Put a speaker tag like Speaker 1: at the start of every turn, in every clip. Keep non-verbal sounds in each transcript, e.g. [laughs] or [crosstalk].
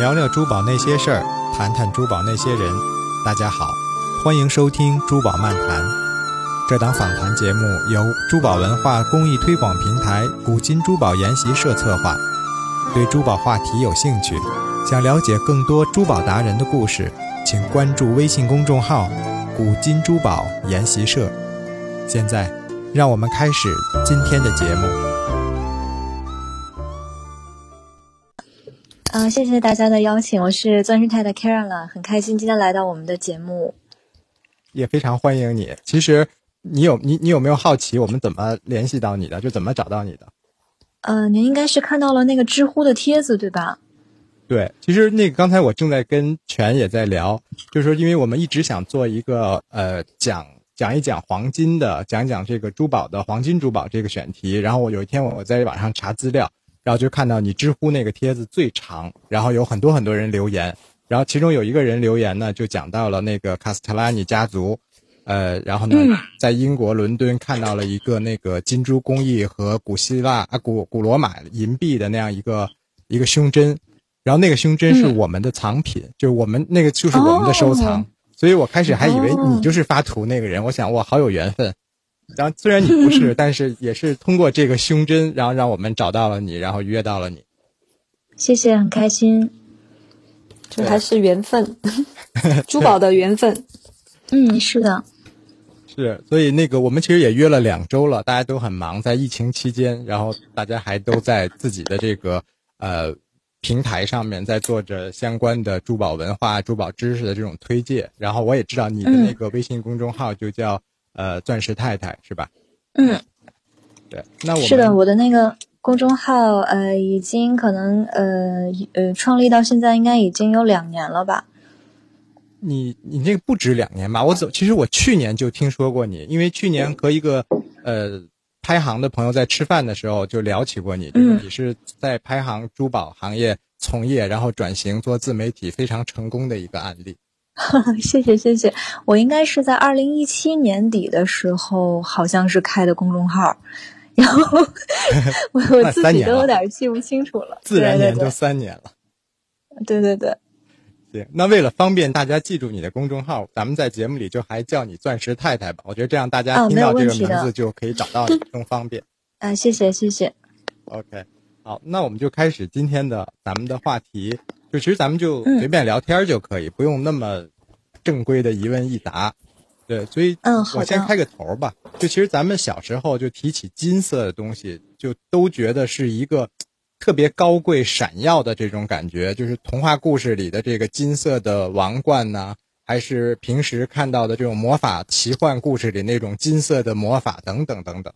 Speaker 1: 聊聊珠宝那些事儿，谈谈珠宝那些人。大家好，欢迎收听《珠宝漫谈》。这档访谈节目由珠宝文化公益推广平台古今珠宝研习社策划。对珠宝话题有兴趣，想了解更多珠宝达人的故事，请关注微信公众号“古今珠宝研习社”。现在，让我们开始今天的节目。
Speaker 2: 啊、谢谢大家的邀请，我是钻石太太 Karen，了很开心今天来到我们的节目。
Speaker 1: 也非常欢迎你。其实，你有你你有没有好奇我们怎么联系到你的？就怎么找到你的？
Speaker 2: 呃，您应该是看到了那个知乎的帖子，对吧？
Speaker 1: 对，其实那个刚才我正在跟全也在聊，就是说，因为我们一直想做一个呃讲讲一讲黄金的，讲讲这个珠宝的黄金珠宝这个选题。然后我有一天我在网上查资料，然后就看到你知乎那个帖子最长，然后有很多很多人留言，然后其中有一个人留言呢，就讲到了那个卡斯特拉尼家族。呃，然后呢，在英国伦敦看到了一个那个金珠工艺和古希腊啊古古罗马银币的那样一个一个胸针，然后那个胸针是我们的藏品，就是我们那个就是我们的收藏，
Speaker 2: 哦
Speaker 1: 所以我开始还以为你就是发图那个人，我想哇好有缘分。然后虽然你不是，[laughs] 但是也是通过这个胸针，然后让我们找到了你，然后约到了你。
Speaker 2: 谢谢，很开心。
Speaker 3: 这还是缘分，[laughs] 珠宝的缘分。
Speaker 2: 嗯，是的，
Speaker 1: 是，所以那个我们其实也约了两周了，大家都很忙，在疫情期间，然后大家还都在自己的这个呃平台上面在做着相关的珠宝文化、珠宝知识的这种推介。然后我也知道你的那个微信公众号就叫、呃钻石太太是吧？
Speaker 2: 嗯，
Speaker 1: 对，那我
Speaker 2: 是的，我的那个公众号呃已经可能呃呃创立到现在应该已经有两年了吧。
Speaker 1: 你你那个不止两年吧？我走，其实我去年就听说过你，因为去年和一个呃拍行的朋友在吃饭的时候就聊起过你，就是
Speaker 2: 嗯
Speaker 1: 你是在拍行珠宝行业从业，然后转型做自媒体非常成功的一个案例。[laughs]
Speaker 2: 谢谢谢谢，我应该是在二零一七年底的时候，好像是开的公众号，然后我 [laughs] 我
Speaker 1: 那
Speaker 2: 自己都有点记不清楚了。
Speaker 1: 自然年就三年了。
Speaker 2: 对对对，
Speaker 1: 行，那为了方便大家记住你的公众号，咱们在节目里就还叫你钻石太太吧。我觉得这样大家听到这个名字就可以找到你，更方便。[laughs]
Speaker 2: 啊、谢谢谢谢。
Speaker 1: OK，好，那我们就开始今天的咱们的话题。就其实咱们就
Speaker 2: 嗯
Speaker 1: 随便聊天就可以，不用那么正规的一问一答。对，所以
Speaker 2: 嗯
Speaker 1: 我先开个头吧。就其实咱们小时候就提起金色的东西，就都觉得是一个特别高贵闪耀的这种感觉，就是童话故事里的这个金色的王冠呐、还是平时看到的这种魔法奇幻故事里那种金色的魔法等等等等。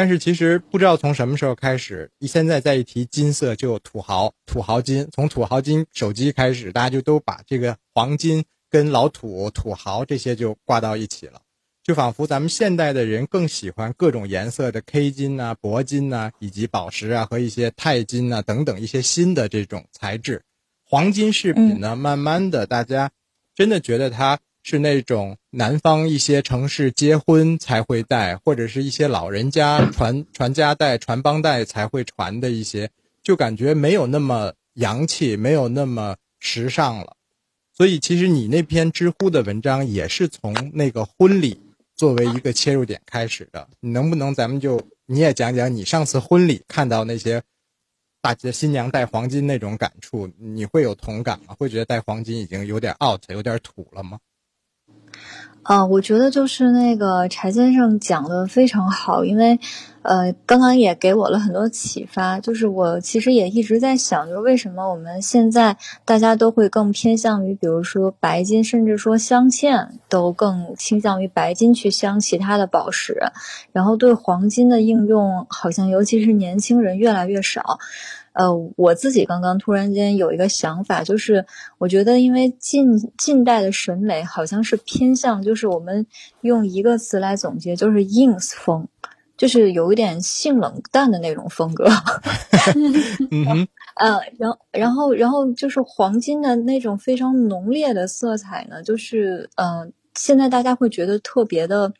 Speaker 1: 但是其实不知道从什么时候开始，一现在再一提金色就有土豪，土豪金。从土豪金手机开始，大家就都把这个黄金跟老土、土豪这些就挂到一起了，就仿佛咱们现代的人更喜欢各种颜色的 K 金呐、铂金呐、以及宝石啊和一些钛金呐、等等一些新的这种材质。黄金饰品呢，慢慢的大家真的觉得它是那种南方一些城市结婚才会戴，或者是一些老人家传传家代、传帮带才会传的一些，就感觉没有那么洋气，没有那么时尚了。所以其实你那篇知乎的文章也是从那个婚礼作为一个切入点开始的。你能不能咱们就你也讲讲你上次婚礼看到那些大姐新娘戴黄金那种感触，你会有同感吗？会觉得戴黄金已经有点 out，有点土了吗？
Speaker 2: 啊、我觉得就是那个柴先生讲的非常好，因为，呃，刚刚也给我了很多启发。就是我其实也一直在想，就是为什么我们现在大家都会更偏向于，比如说白金，甚至说镶嵌都更倾向于白金去镶其他的宝石，然后对黄金的应用好像尤其是年轻人越来越少。呃，我自己刚刚突然间有一个想法，就是我觉得，因为近近代的审美好像是偏向，就是我们用一个词来总结，就是 ins 风，就是有一点性冷淡的那种风格。[laughs]
Speaker 1: 嗯哼，[laughs]
Speaker 2: 呃，然后然后然后就是黄金的那种非常浓烈的色彩呢，就是呃，现在大家会觉得特别的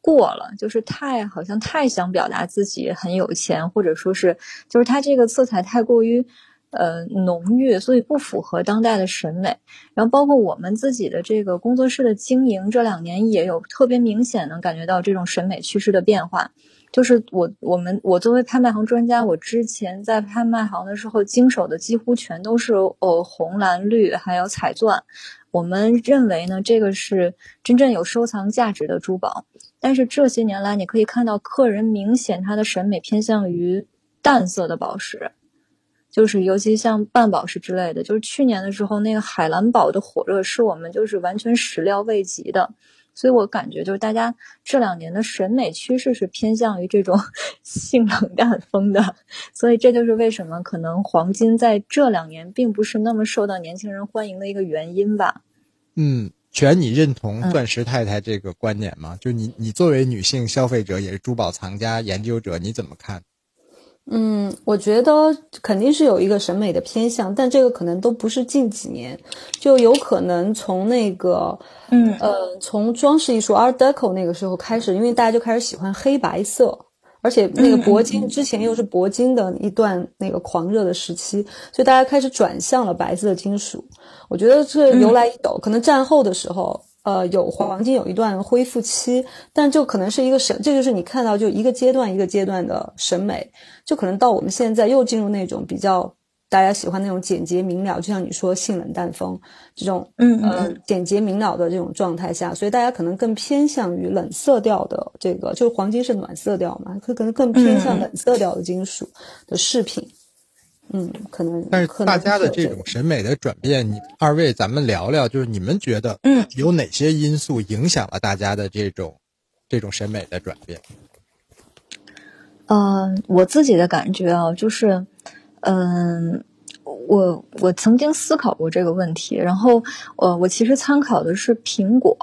Speaker 2: 过了，就是太好像太想表达自己很有钱，或者说是就是它这个色彩太过于呃浓郁，所以不符合当代的审美。然后包括我们自己的这个工作室的经营，这两年也有特别明显能感觉到这种审美趋势的变化。就是我我们我作为拍卖行专家，我之前在拍卖行的时候经手的几乎全都是呃红蓝绿还有彩钻。我们认为呢，这个是真正有收藏价值的珠宝。但是这些年来，你可以看到客人明显他的审美偏向于淡色的宝石，就是尤其像半宝石之类的。就是去年的时候，那个海蓝宝的火热是我们就是完全始料未及的。所以我感觉就是大家这两年的审美趋势是偏向于这种 [laughs] 性冷淡风的。所以这就是为什么可能黄金在这两年并不是那么受到年轻人欢迎的一个原因吧。
Speaker 1: 嗯。全，你认同钻石太太这个观点吗？就你，你作为女性消费者，也是珠宝藏家、研究者，你怎么看？
Speaker 3: 嗯，我觉得肯定是有一个审美的偏向，但这个可能都不是近几年，就有可能从那个，
Speaker 2: 嗯
Speaker 3: 呃，从装饰艺术 Art Deco 那个时候开始，因为大家就开始喜欢黑白色。而且那个铂金之前又是铂金的一段那个狂热的时期，所以大家开始转向了白色的金属。我觉得这由来已久，可能战后的时候，呃，有黄金有一段恢复期，但就可能是一个审，这就是你看到就一个阶段一个阶段的审美，就可能到我们现在又进入那种比较。大家喜欢那种简洁明了，就像你说性冷淡风这种，
Speaker 2: 嗯
Speaker 3: 呃，简洁明了的这种状态下，所以大家可能更偏向于冷色调的这个，就是黄金是暖色调嘛，可可能更偏向冷色调的金属的饰品，嗯，可能。
Speaker 1: 但是大家的这种审美的转变，你二位咱们聊聊，就是你们觉得，
Speaker 2: 嗯，
Speaker 1: 有哪些因素影响了大家的这种这种审美的转变？
Speaker 2: 嗯，我自己的感觉啊，就是。嗯，我我曾经思考过这个问题，然后呃，我其实参考的是苹果，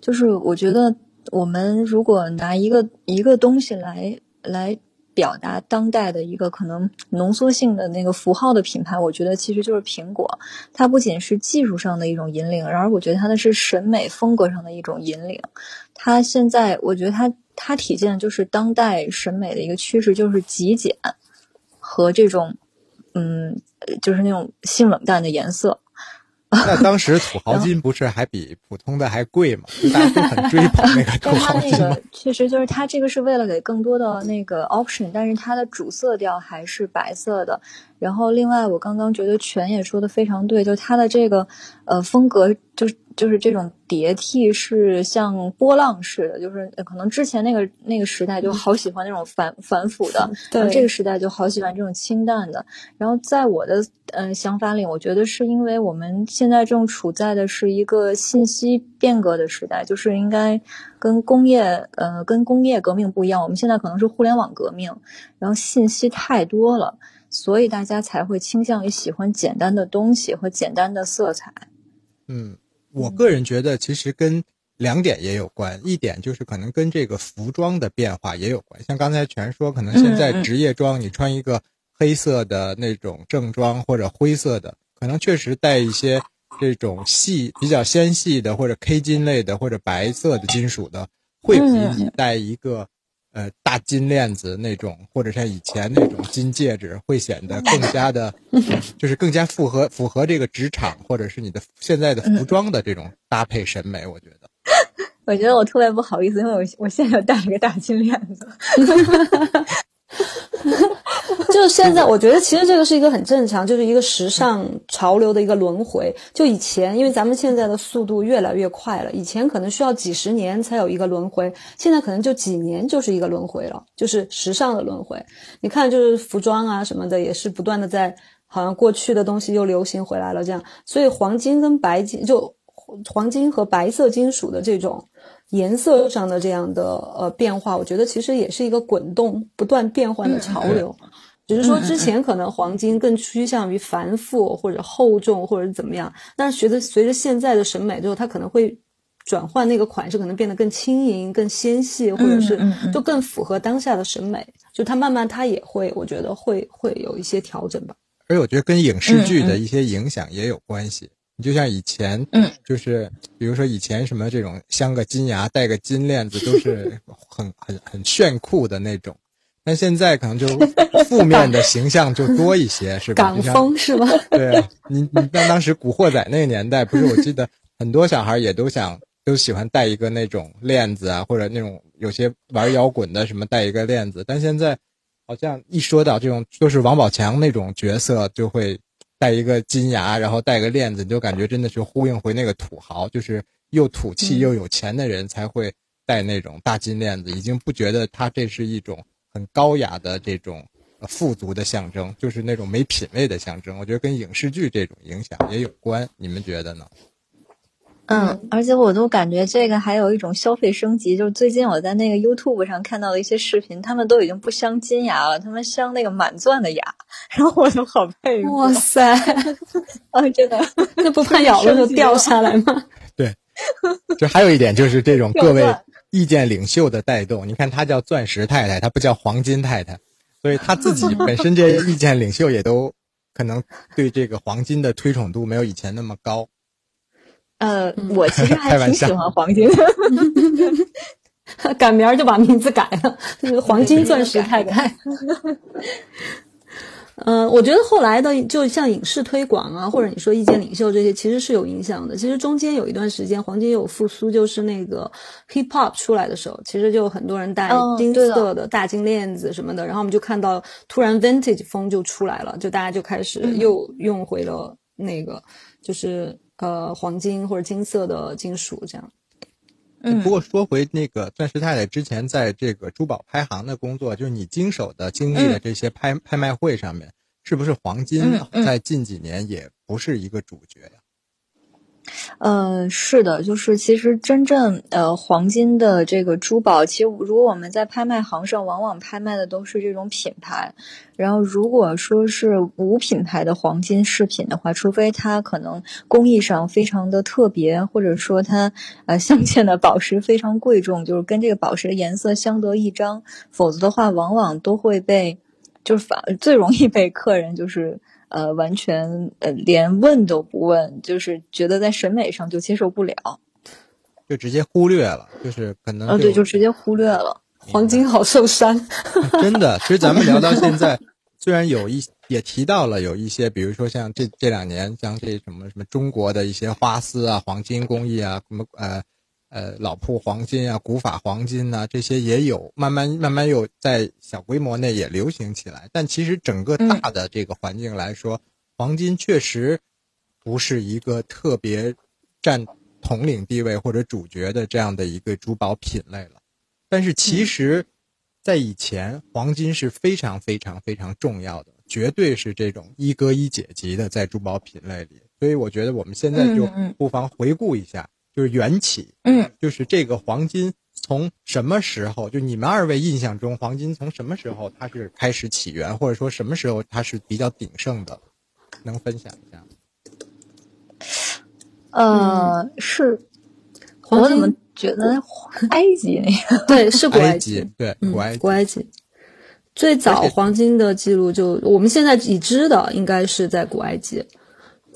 Speaker 2: 就是我觉得我们如果拿一个一个东西来来表达当代的一个可能浓缩性的那个符号的品牌，我觉得其实就是苹果。它不仅是技术上的一种引领，然而我觉得它的是审美风格上的一种引领。它现在我觉得它它体现就是当代审美的一个趋势，就是极简和这种。嗯，就是那种性冷淡的颜色。
Speaker 1: 那当时土豪金不是还比普通的还贵吗？大家都很追捧 [laughs] 那个土豪金。
Speaker 2: 那个确实就是它这个是为了给更多的那个 option，但是它的主色调还是白色的。然后另外，我刚刚觉得全也说的非常对，就他的这个呃风格就是。就是这种叠替是像波浪式的，就是可能之前那个那个时代就好喜欢那种反反腐的，然后这个时代就好喜欢这种清淡的。然后在我的呃想法里，我觉得是因为我们现在正处在的是一个信息变革的时代，就是应该跟工业呃跟工业革命不一样，我们现在可能是互联网革命，然后信息太多了，所以大家才会倾向于喜欢简单的东西和简单的色彩。
Speaker 1: 嗯。我个人觉得，其实跟两点也有关。一点就是可能跟这个服装的变化也有关。像刚才全说，可能现在职业装，你穿一个黑色的那种正装或者灰色的，可能确实带一些这种细、比较纤细的或者 K 金类的或者白色的金属的，会比你带一个。呃，大金链子那种，或者像以前那种金戒指，会显得更加的，[laughs] 就是更加符合符合这个职场或者是你的现在的服装的这种搭配审美。我觉得，[laughs]
Speaker 2: 我觉得我特别不好意思，因为我我现在戴了个大金链子。[laughs] [laughs]
Speaker 3: 就是现在，我觉得其实这个是一个很正常，就是一个时尚潮流的一个轮回。就以前，因为咱们现在的速度越来越快了，以前可能需要几十年才有一个轮回，现在可能就几年就是一个轮回了，就是时尚的轮回。你看，就是服装啊什么的，也是不断的在，好像过去的东西又流行回来了这样。所以黄金跟白金，就黄金和白色金属的这种。颜色上的这样的呃变化，我觉得其实也是一个滚动、不断变换的潮流。只是说之前可能黄金更趋向于繁复或者厚重或者怎么样，但是随着随着现在的审美之后，它可能会转换那个款式，可能变得更轻盈、更纤细，或者是就更符合当下的审美。就它慢慢它也会，我觉得会会有一些调整吧。
Speaker 1: 而且我觉得跟影视剧的一些影响也有关系。你就像以前，
Speaker 2: 嗯，
Speaker 1: 就是比如说以前什么这种镶个金牙、戴个金链子，都是 [laughs] 很很很炫酷的那种。但现在可能就 [laughs] 负面的形象就多一些，[laughs] 是吧？
Speaker 3: 港风是吧？[laughs]
Speaker 1: 对，你你当当时《古惑仔》那个年代，不是？我记得很多小孩也都想都喜欢戴一个那种链子啊，或者那种有些玩摇滚的什么戴一个链子。但现在好像一说到这种，就是王宝强那种角色，就会戴一个金牙，然后戴个链子，你就感觉真的是呼应回那个土豪，就是又土气又有钱的人才会戴那种大金链子，已经不觉得他这是一种。很高雅的这种富足的象征，就是那种没品位的象征。我觉得跟影视剧这种影响也有关，你们觉得呢？
Speaker 2: 嗯，而且我都感觉这个还有一种消费升级，就是最近我在那个 YouTube 上看到的一些视频，他们都已经不镶金牙了，他们镶那个满钻的牙，然后我就好佩服。
Speaker 3: 哇塞！
Speaker 2: 啊，真的，[laughs]
Speaker 3: 那不怕咬了就掉下来吗？
Speaker 1: 对，就还有一点就是这种各位。意见领袖的带动，你看她叫钻石太太，她不叫黄金太太，所以她自己本身这些 [laughs] 意见领袖也都可能对这个黄金的推崇度没有以前那么高。
Speaker 2: 呃，我其实还挺喜欢黄金的，
Speaker 3: 赶明 [laughs] 儿就把名字改了，黄金钻石太太。[laughs] 嗯，我觉得后来的就像影视推广啊，或者你说意见领袖这些，其实是有影响的。其实中间有一段时间，黄金有复苏，就是那个 hip hop 出来的时候，其实就很多人戴金色的大金链子什么的，然后我们就看到突然 vintage 风就出来了，就大家就开始又用回了那个就是呃黄金或者金色的金属这样。
Speaker 1: 嗯，不过说回那个钻石太太之前在这个珠宝拍行的工作，就是你经手的经历的这些拍拍卖会上面，是不是黄金在近几年也不是一个主角呀？
Speaker 2: 呃，是的，就是其实真正呃黄金的这个珠宝，其实如果我们在拍卖行上，往往拍卖的都是这种品牌。然后如果说是无品牌的黄金饰品的话，除非它可能工艺上非常的特别，或者说它呃镶嵌的宝石非常贵重，就是跟这个宝石的颜色相得益彰，否则的话，往往都会被就是反最容易被客人就是。呃，完全呃，连问都不问，就是觉得在审美上就接受不了，
Speaker 1: 就直接忽略了，就是可能
Speaker 2: 呃，对，就直接忽略了。
Speaker 3: 黄金好受伤，
Speaker 1: 真的。其实咱们聊到现在，虽然有一也提到了有一些，比如说像这这两年，像这什么什么中国的一些花丝啊、黄金工艺啊，什么呃。呃，老铺黄金啊，古法黄金呐，这些也有，慢慢慢慢又在小规模内也流行起来。但其实整个大的这个环境来说，黄金确实不是一个特别占统领地位或者主角的这样的一个珠宝品类了。但是其实，在以前，黄金是非常非常非常重要的，绝对是这种一哥一姐级的在珠宝品类里。所以我觉得我们现在就不妨回顾一下。就是缘起，
Speaker 2: 嗯，
Speaker 1: 就是这个黄金从什么时候？就你们二位印象中，黄金从什么时候它是开始起源，或者说什么时候它是比较鼎盛的？能分享一下？
Speaker 2: 呃，是，我怎么觉得 [laughs] 埃及那个？
Speaker 3: 对，是古
Speaker 1: 埃
Speaker 3: 及，
Speaker 1: 对，古埃及
Speaker 3: 古埃及最早黄金的记录，就我们现在已知的，应该是在古埃及。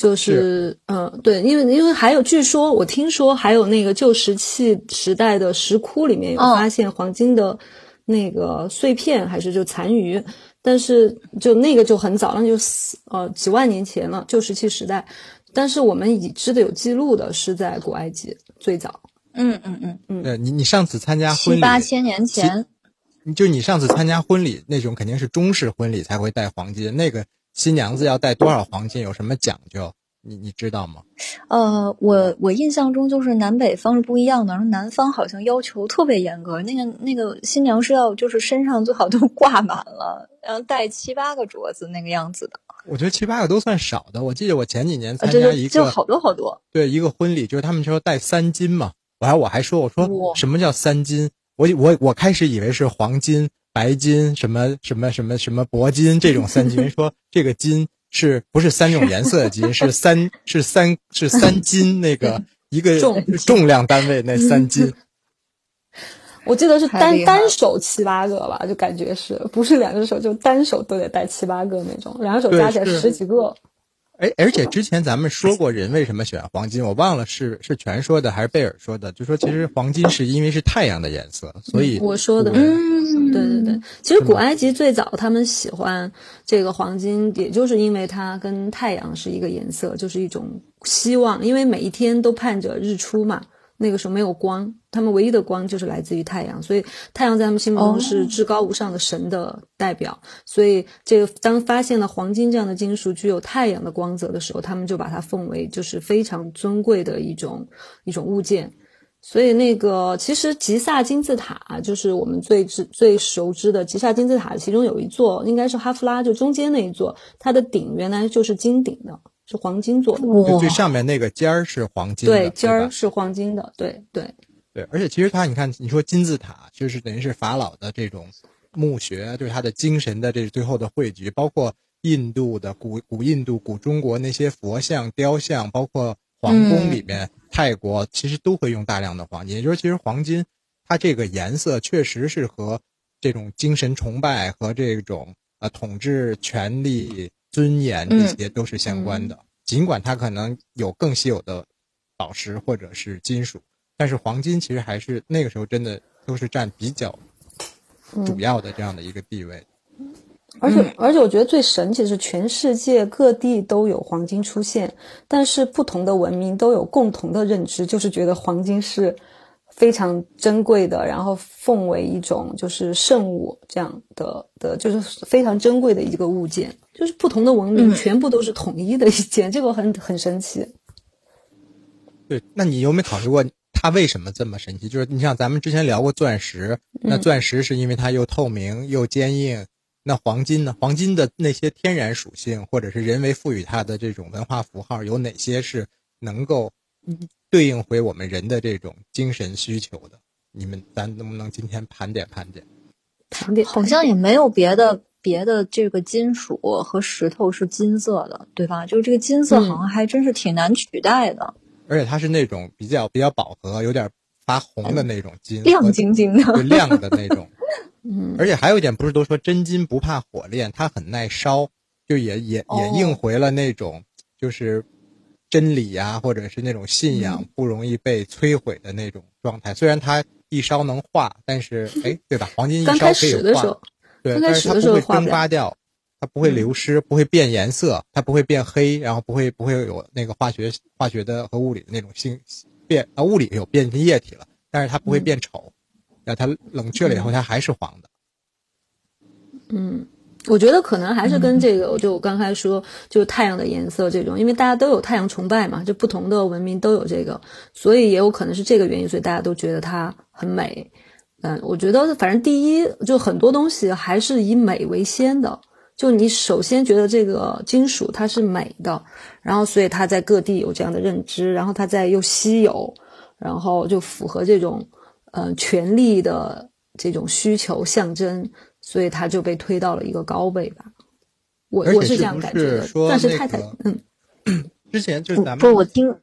Speaker 3: 就是嗯，对，因为因为还有，据说我听说还有那个旧石器时代的石窟里面有发现黄金的那个碎片，还是就残余，但是就那个就很早，那就死呃几万年前了，旧石器时代。但是我们已知的有记录的是在古埃及最早。
Speaker 2: 嗯嗯嗯嗯。
Speaker 1: 对你你上次参加婚礼
Speaker 2: 八千年前，
Speaker 1: 就你上次参加婚礼那种肯定是中式婚礼才会戴黄金那个。新娘子要带多少黄金？有什么讲究？你你知道吗？
Speaker 2: 呃，我我印象中就是南北方是不一样的，然后南方好像要求特别严格，那个那个新娘是要就是身上最好都挂满了，然后带七八个镯子那个样子的。
Speaker 1: 我觉得七八个都算少的。我记得我前几年参加一个，
Speaker 2: 就好多好多。
Speaker 1: 对，一个婚礼就是他们说带三金嘛，我还我还说我说什么叫三金？我我我开始以为是黄金。白金什么什么什么什么铂金这种三金，[laughs] 说这个金是不是三种颜色的金？是三是三是三金那个一个重重量单位那三金。[laughs]
Speaker 3: 我记得是单单手七八个吧，就感觉是不是两只手就单手都得带七八个那种，两个手加起来十几个。
Speaker 1: 而而且之前咱们说过人为什么选黄金，我忘了是是全说的还是贝尔说的，就说其实黄金是因为是太阳的颜色，所以
Speaker 3: 我说的，
Speaker 2: 嗯，
Speaker 3: 对对对，其实古埃及最早他们喜欢这个黄金，也就是因为它跟太阳是一个颜色，就是一种希望，因为每一天都盼着日出嘛。那个时候没有光，他们唯一的光就是来自于太阳，所以太阳在他们心目中是至高无上的神的代表。所以这个当发现了黄金这样的金属具有太阳的光泽的时候，他们就把它奉为就是非常尊贵的一种一种物件。所以那个其实吉萨金字塔就是我们最知最熟知的吉萨金字塔，其中有一座应该是哈夫拉，就中间那一座，它的顶原来就是金顶的。是黄金做的，
Speaker 1: 就最上面那个尖儿是黄金
Speaker 3: 的，
Speaker 1: 对，
Speaker 3: 尖儿是黄金的，对对
Speaker 1: 对。而且其实它，你看，你说金字塔，就是等于是法老的这种墓穴，就是他的精神的这最后的汇聚，包括印度的古古印度、古中国那些佛像、雕像，包括皇宫里面，泰国其实都会用大量的黄金。也就是其实黄金，它这个颜色确实是和这种精神崇拜和这种呃统治权力。尊严这些都是相关的，尽管它可能有更稀有的宝石或者是金属，但是黄金其实还是那个时候真的都是占比较主要的这样的一个地位。
Speaker 3: 而且，而且我觉得最神奇的是，全世界各地都有黄金出现，但是不同的文明都有共同的认知，就是觉得黄金是。非常珍贵的，然后奉为一种就是圣物这样的的，就是非常珍贵的一个物件。就是不同的文明全部都是统一的一件，这个很很神奇。
Speaker 1: 对，那你有没有考虑过它为什么这么神奇？就是你像咱们之前聊过钻石，那钻石是因为它又透明又坚硬，那黄金呢？黄金的那些天然属性或者是人为赋予它的这种文化符号，有哪些是能够？对应回我们人的这种精神需求的，你们咱能不能今天盘点盘点？
Speaker 3: 盘点
Speaker 2: 好像也没有别的别的这个金属和石头是金色的，对吧？就是这个金色好像还真是挺难取代的。
Speaker 1: 而且它是那种比较比较饱和、有点发红的那种金，[laughs]
Speaker 2: 亮晶晶的，
Speaker 1: 亮的那种。[laughs] 嗯。而且还有一点，不是都说真金不怕火炼，它很耐烧，就也也也应回了那种就是。真理呀，或者是那种信仰不容易被摧毁的那种状态。虽然它一烧能化，但是 [laughs] 哎，对吧？黄金一烧可以化，对，但是它不会蒸发掉，它不会流失，不会变颜色，它不会变黑，然后不会不会有那个化学化学的和物理的那种性变啊，物理有变成液体了，但是它不会变丑，那它冷却了以后，它还是黄的。
Speaker 3: 嗯。我觉得可能还是跟这个，就我刚才说，就是太阳的颜色这种，因为大家都有太阳崇拜嘛，就不同的文明都有这个，所以也有可能是这个原因，所以大家都觉得它很美。嗯，我觉得反正第一，就很多东西还是以美为先的，就你首先觉得这个金属它是美的，然后所以它在各地有这样的认知，然后它在又稀有，然后就符合这种呃权力的这种需求象征。所以他就被推到了一个高位吧，我我是这样感觉的。但是太太，嗯，[clears throat]
Speaker 1: 之前就是咱们
Speaker 2: 不，我听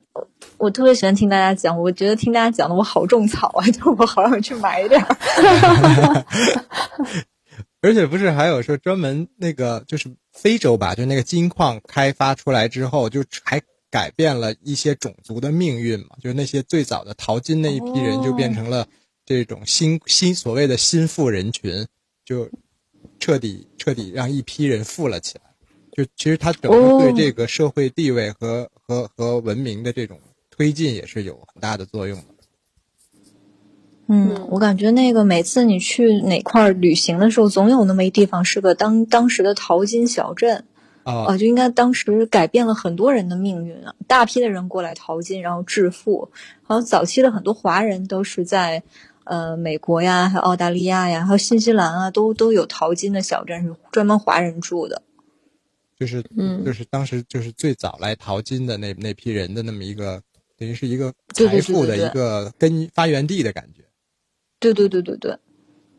Speaker 2: 我特别喜欢听大家讲，我觉得听大家讲的我好种草啊，[laughs] 就我好想去买点儿。[laughs] [laughs]
Speaker 1: 而且不是还有说专门那个就是非洲吧，就那个金矿开发出来之后，就还改变了一些种族的命运嘛，就是那些最早的淘金那一批人就变成了这种新新所谓的新富人群。就彻底彻底让一批人富了起来，就其实他整个对这个社会地位和和和文明的这种推进也是有很大的作用的。
Speaker 2: 嗯，我感觉那个每次你去哪块旅行的时候，总有那么一地方是个当当时的淘金小镇
Speaker 1: 啊，
Speaker 2: 就应该当时改变了很多人的命运啊，大批的人过来淘金，然后致富。好像早期的很多华人都是在。呃，美国呀，还有澳大利亚呀，还有新西兰啊，都都有淘金的小镇，是专门华人住的。
Speaker 1: 就是，嗯，就是当时就是最早来淘金的那那批人的那么一个，等于是一个财富的一个根发源地的感觉。
Speaker 2: 对对对对对。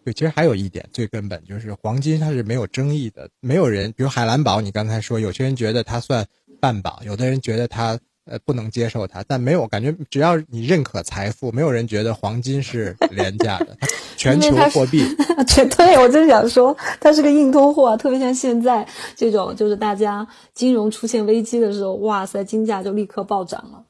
Speaker 1: 对，其实还有一点最根本就是黄金它是没有争议的，没有人，比如海蓝宝，你刚才说有些人觉得它算半宝，有的人觉得它。呃不能接受它，但没有感觉，只要你认可财富，没有人觉得黄金是廉价的，[laughs] 全球货币。[laughs]
Speaker 3: 绝对，我真想说，它是个硬通货啊！特别像现在这种，就是大家金融出现危机的时候，哇塞，金价就立刻暴涨了。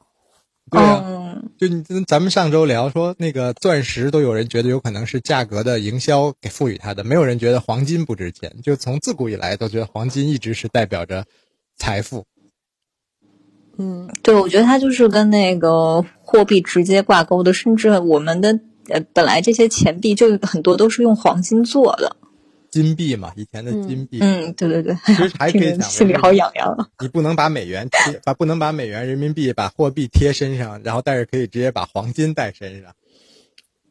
Speaker 1: 对啊，就你咱们上周聊说那个钻石都有人觉得有可能是价格的营销给赋予它的，没有人觉得黄金不值钱。就从自古以来都觉得黄金一直是代表着财富。
Speaker 2: 嗯，对，我觉得它就是跟那个货币直接挂钩的，甚至我们的呃本来这些钱币就很多都是用黄金做的。
Speaker 1: 金币嘛，以前的金币。
Speaker 2: 嗯，对对对。
Speaker 1: 其实还 [laughs] 可以讲，
Speaker 2: 心里好痒痒。
Speaker 1: 你不能把美元贴，把不能把美元人民币把货币贴身上，然后但是可以直接把黄金带身上。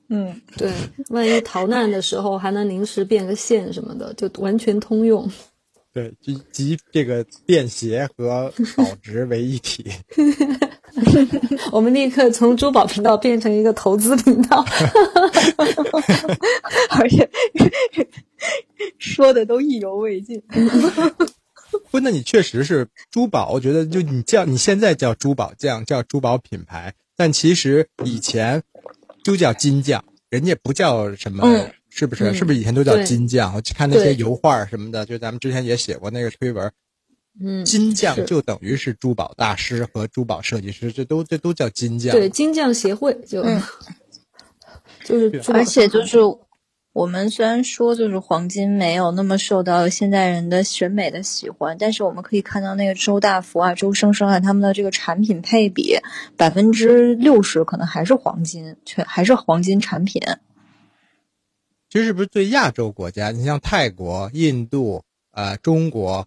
Speaker 2: 嗯，
Speaker 3: 对，万一逃难的时候还能临时变个现什么的，就完全通用。
Speaker 1: 对，集集这个便携和保值为一体。[laughs]
Speaker 3: 我们立刻从珠宝频道变成一个投资频道，[laughs]
Speaker 2: 而且说的都意犹未尽。[laughs]
Speaker 1: 不，那你确实是珠宝，我觉得就你叫你现在叫珠宝匠，叫珠宝品牌，但其实以前就叫金匠，人家不叫什么。是不是？是不是以前都叫金匠？我看那些油画什么的，就咱们之前也写过那个推文。
Speaker 3: 嗯，
Speaker 1: 金匠就等于是珠宝大师和珠宝设计师，这都这都叫金匠。
Speaker 3: 对，金匠协会就 [laughs] 就是，
Speaker 2: 而且就是我们虽然说就是黄金没有那么受到现代人的审美的喜欢，但是我们可以看到那个周大福啊、周生生啊他们的这个产品配比，百分之六十可能还是黄金，全还是黄金产品。
Speaker 1: 其实是不是对亚洲国家？你像泰国、印度、呃中国，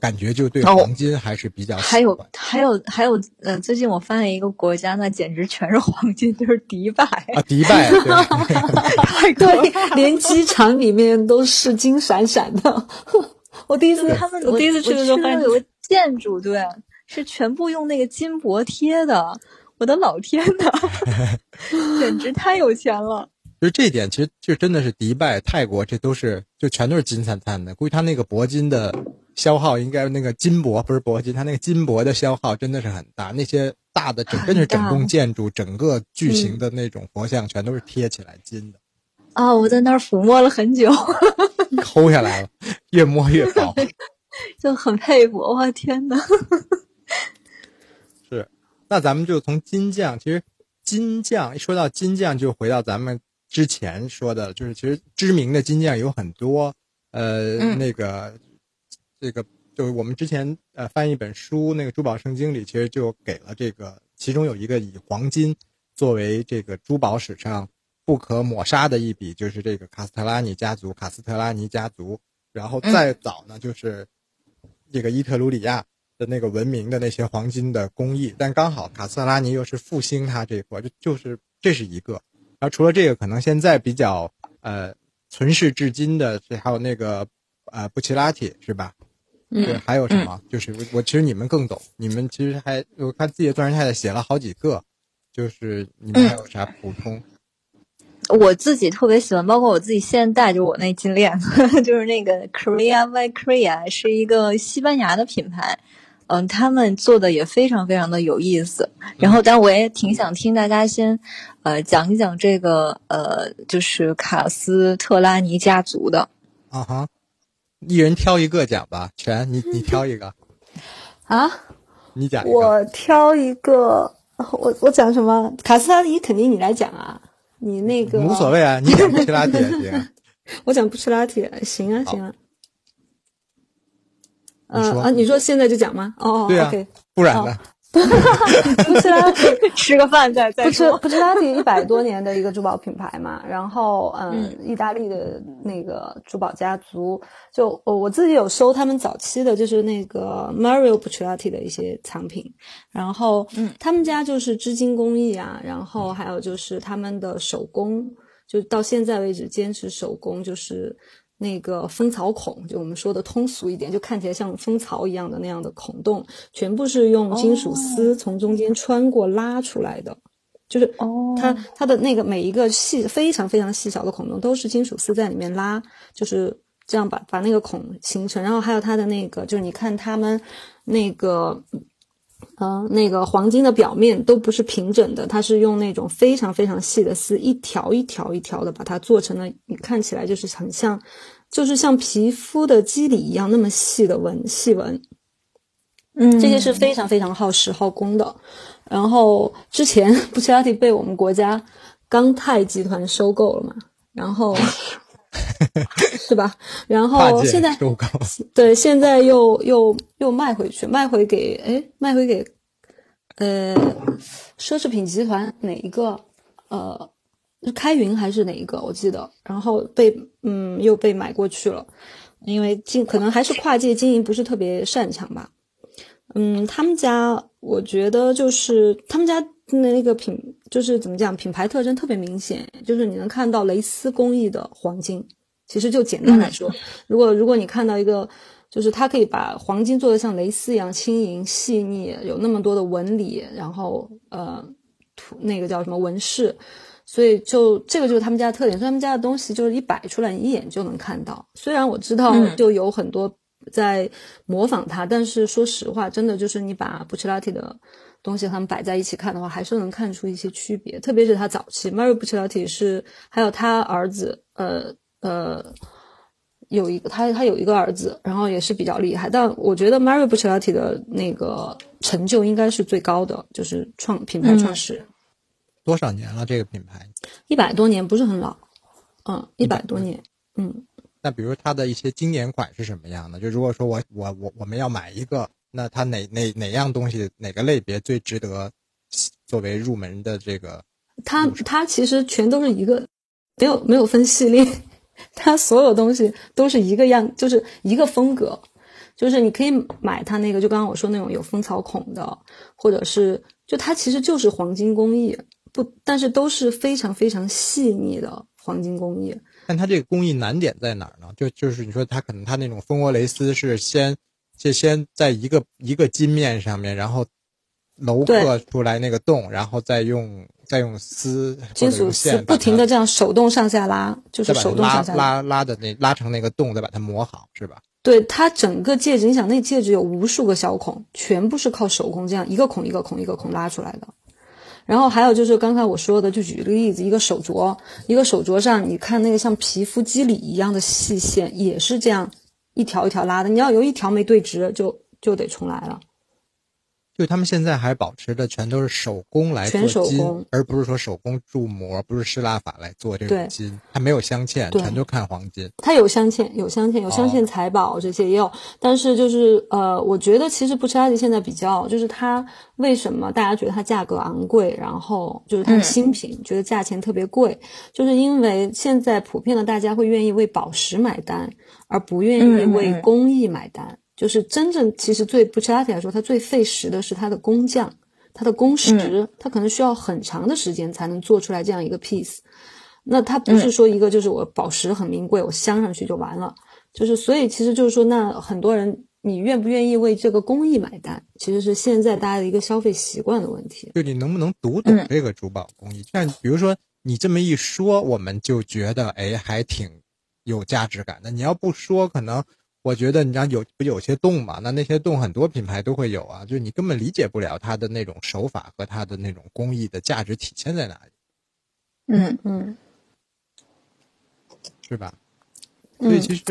Speaker 1: 感觉就对黄金还是比较。
Speaker 2: 还有还有还有，呃，最近我发现一个国家，那简直全是黄金，就是迪拜
Speaker 1: 啊，迪拜，
Speaker 2: 对 [laughs] 对
Speaker 3: 连机场里面都是金闪闪的。[laughs] 我第一次
Speaker 2: 他们，
Speaker 3: 我第一次去的时候，发现
Speaker 2: 有个建筑，对，是全部用那个金箔贴的。我的老天呐，[laughs] 简直太有钱了！
Speaker 1: 就这一点，其实就真的是迪拜、泰国，这都是就全都是金灿灿的。估计他那个铂金的消耗，应该那个金箔不是铂金，他那个金箔的消耗真的是很大。那些大的整，真是整栋建筑，整个巨型的那种佛像，全都是贴起来金的。
Speaker 2: 啊，我在那儿抚摸了很久，[laughs]
Speaker 1: 抠下来了，越摸越薄，[laughs]
Speaker 2: 就很佩服。我天哪！
Speaker 1: 是，那咱们就从金匠，其实金匠一说到金匠，就回到咱们。之前说的就是，其实知名的金匠有很多，呃，那个，这个就是我们之前呃翻一本书，那个《珠宝圣经》里其实就给了这个，其中有一个以黄金作为这个珠宝史上不可抹杀的一笔，就是这个卡斯特拉尼家族，卡斯特拉尼家族。然后再早呢，就是这个伊特鲁里亚的那个文明的那些黄金的工艺，但刚好卡斯特拉尼又是复兴它这一块，就就是这是一个。然后除了这个，可能现在比较呃存世至今的，这还有那个呃布奇拉提是吧？
Speaker 3: 嗯，
Speaker 1: 还有什么？就是我我其实你们更懂，你们其实还我看自己的钻石太太写了好几个，就是你们还有啥补充？
Speaker 2: 我自己特别喜欢，包括我自己现在戴着我那金链，[laughs] 就是那个 Korea by Korea，是一个西班牙的品牌。嗯，他们做的也非常非常的有意思。然后，但我也挺想听大家先，呃，讲一讲这个，呃，就是卡斯特拉尼家族的。
Speaker 1: 啊哈，一人挑一个讲吧，全你你挑一个。[laughs]
Speaker 3: 啊？
Speaker 1: 你讲。
Speaker 3: 我挑一个，我我讲什么？卡斯特拉尼肯定你来讲啊，你那个。
Speaker 1: 无所谓啊，你讲布奇拉提也行。[laughs]
Speaker 3: 我讲布奇拉铁，行啊，行啊。
Speaker 1: 嗯
Speaker 3: 啊，你说现在就讲吗？哦，
Speaker 1: 对
Speaker 3: 啊，
Speaker 1: 不然呢？
Speaker 3: 布奇拉提 [laughs]
Speaker 2: 吃个饭再再
Speaker 3: 说。布奇拉提一百多年的一个珠宝品牌嘛，[laughs] 然后嗯，意大利的那个珠宝家族，就我我自己有收他们早期的，就是那个 Mario Buccellati 的一些藏品，然后嗯，他们家就是织金工艺啊，然后还有就是他们的手工，就到现在为止坚持手工，就是。那个蜂巢孔，就我们说的通俗一点，就看起来像蜂巢一样的那样的孔洞，全部是用金属丝从中间穿过拉出来的。就是它它的那个每一个细非常非常细小的孔洞都是金属丝在里面拉，就是这样把把那个孔形成。然后还有它的那个，就是你看他们那个呃，那个黄金的表面都不是平整的，它是用那种非常非常细的丝，一条一条一条的把它做成了，你看起来就是很像，就是像皮肤的肌理一样那么细的纹细纹。
Speaker 2: 嗯，
Speaker 3: 这些是非常非常耗时耗工的。然后之前布奇拉提被我们国家钢泰集团收购了嘛，然后是吧？[laughs] 然后现在 [laughs] 对，现在又又又卖回去，卖回给哎，卖回给呃奢侈品集团哪一个？呃，开云还是哪一个？我记得，然后被嗯又被买过去了，因为经可能还是跨界经营不是特别擅长吧。嗯，他们家我觉得就是他们家那个品，就是怎么讲，品牌特征特别明显，就是你能看到蕾丝工艺的黄金。其实就简单来说，如果如果你看到一个，就是它可以把黄金做的像蕾丝一样轻盈细腻，有那么多的纹理，然后呃图那个叫什么纹饰，所以就这个就是他们家的特点。所以他们家的东西就是一摆出来，你一眼就能看到。虽然我知道就有很多。在模仿它，但是说实话，真的就是你把布奇拉提的东西他们摆在一起看的话，还是能看出一些区别。特别是他早期，Mario 布奇拉蒂是还有他儿子，呃呃，有一个他他有一个儿子，然后也是比较厉害。但我觉得 Mario 布奇拉蒂的那个成就应该是最高的，就是创品牌创始人。
Speaker 1: 多少年了？这个品牌
Speaker 3: 一百多年，不是很老。嗯，一百多年。嗯。
Speaker 1: 那比如它的一些经典款是什么样的？就如果说我我我我们要买一个，那它哪哪哪样东西哪个类别最值得作为入门的这个？
Speaker 3: 它它其实全都是一个，没有没有分系列，它所有东西都是一个样，就是一个风格，就是你可以买它那个，就刚刚我说那种有蜂巢孔的，或者是就它其实就是黄金工艺，不，但是都是非常非常细腻的黄金工艺。
Speaker 1: 但它这个工艺难点在哪儿呢？就就是你说它可能它那种蜂窝蕾丝是先就先在一个一个金面上面，然后镂刻出来那个洞，然后再用再用丝
Speaker 3: 金属丝不停的这样手动上下拉，就是手动上下
Speaker 1: 拉拉的那拉成那个洞，再把它磨好，是吧？
Speaker 3: 对，它整个戒指，你想那戒指有无数个小孔，全部是靠手工这样一个孔一个孔一个孔拉出来的。然后还有就是刚才我说的，就举一个例子，一个手镯，一个手镯上，你看那个像皮肤肌理一样的细线，也是这样一条一条拉的。你要有一条没对直，就就得重来了。
Speaker 1: 就他们现在还保持的全都是手工来做金，而不是说手工铸模，不是施蜡法来做这种金，它没有镶嵌，全都看黄金。
Speaker 3: 它有镶嵌，有镶嵌，有镶嵌财宝这些也有，但是就是呃，我觉得其实布奇拉吉现在比较，就是它为什么大家觉得它价格昂贵，然后就是它的新品觉得价钱特别贵，就是因为现在普遍的大家会愿意为宝石买单，而不愿意为工艺买单。就是真正其实最布奇拉提来说，它最费时的是它的工匠，它的工时，它可能需要很长的时间才能做出来这样一个 piece。那它不是说一个就是我宝石很名贵，我镶上去就完了。就是所以其实就是说，那很多人你愿不愿意为这个工艺买单，其实是现在大家的一个消费习惯的问题。
Speaker 1: 就你能不能读懂这个珠宝工艺？像比如说你这么一说，我们就觉得哎还挺有价值感的。你要不说，可能。我觉得你像有不有些洞嘛？那那些洞很多品牌都会有啊，就是你根本理解不了它的那种手法和它的那种工艺的价值体现在哪里。
Speaker 2: 嗯嗯，
Speaker 1: 是吧？所以其实，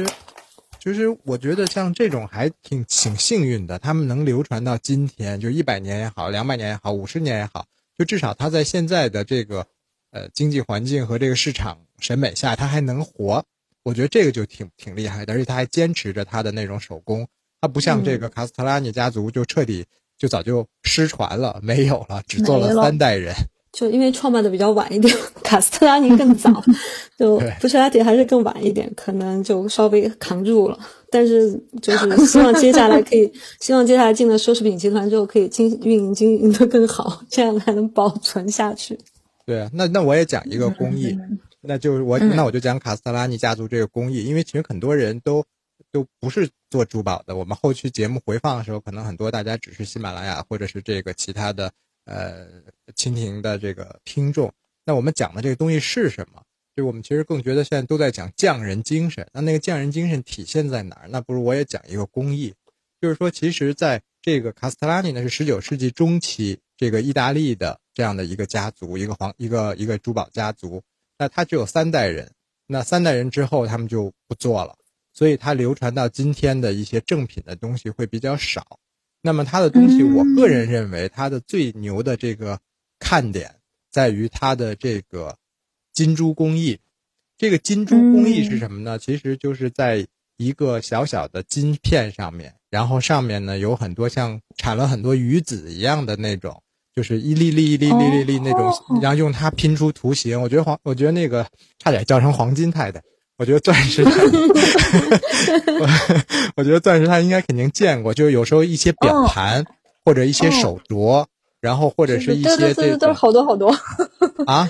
Speaker 1: 其实我觉得像这种还挺挺幸运的，他们能流传到今天，就一百年也好，两百年也好，五十年也好，就至少它在现在的这个呃经济环境和这个市场审美下，它还能活。我觉得这个就挺挺厉害的，而且他还坚持着他的那种手工，他不像这个卡斯特拉尼家族就彻底就早就失传了，没有了，只做了三代人。[laughs]
Speaker 3: 就因为创办的比较晚一点，卡斯特拉尼更早，[laughs] 就布什拉蒂还是更晚一点，可能就稍微扛住了。但是就是希望接下来可以，希望接下来进了奢侈品集团之后可以经运营经营的更好，这样才能保存下去。
Speaker 1: 对啊，那那我也讲一个工艺。那就是我，那我就讲卡斯特拉尼家族这个工艺，因为其实很多人都都不是做珠宝的。我们后期节目回放的时候，可能很多大家只是喜马拉雅或者是这个其他的呃蜻蜓的这个听众。那我们讲的这个东西是什么？就我们其实更觉得现在都在讲匠人精神。那那个匠人精神体现在哪儿？那不如我也讲一个工艺，就是说，其实，在这个卡斯特拉尼呢是十九世纪中期这个意大利的这样的一个家族，一个皇一个一个珠宝家族。那他只有三代人，那三代人之后他们就不做了，所以它流传到今天的一些正品的东西会比较少。那么它的东西，我个人认为它的最牛的这个看点在于它的这个金珠工艺。这个金珠工艺是什么呢？其实就是在一个小小的金片上面。然后上面呢有很多像产了很多鱼子一样的那种，就是一粒粒一粒粒粒粒那种，然后用它拼出图形。我觉得黄，我觉得那个差点叫成黄金太太。我觉得钻石，我 [laughs] 我觉得钻石他应该肯定见过，就是有时候一些表盘或者一些手镯，然后或者是一些这
Speaker 2: 对都是好多好多
Speaker 1: 啊，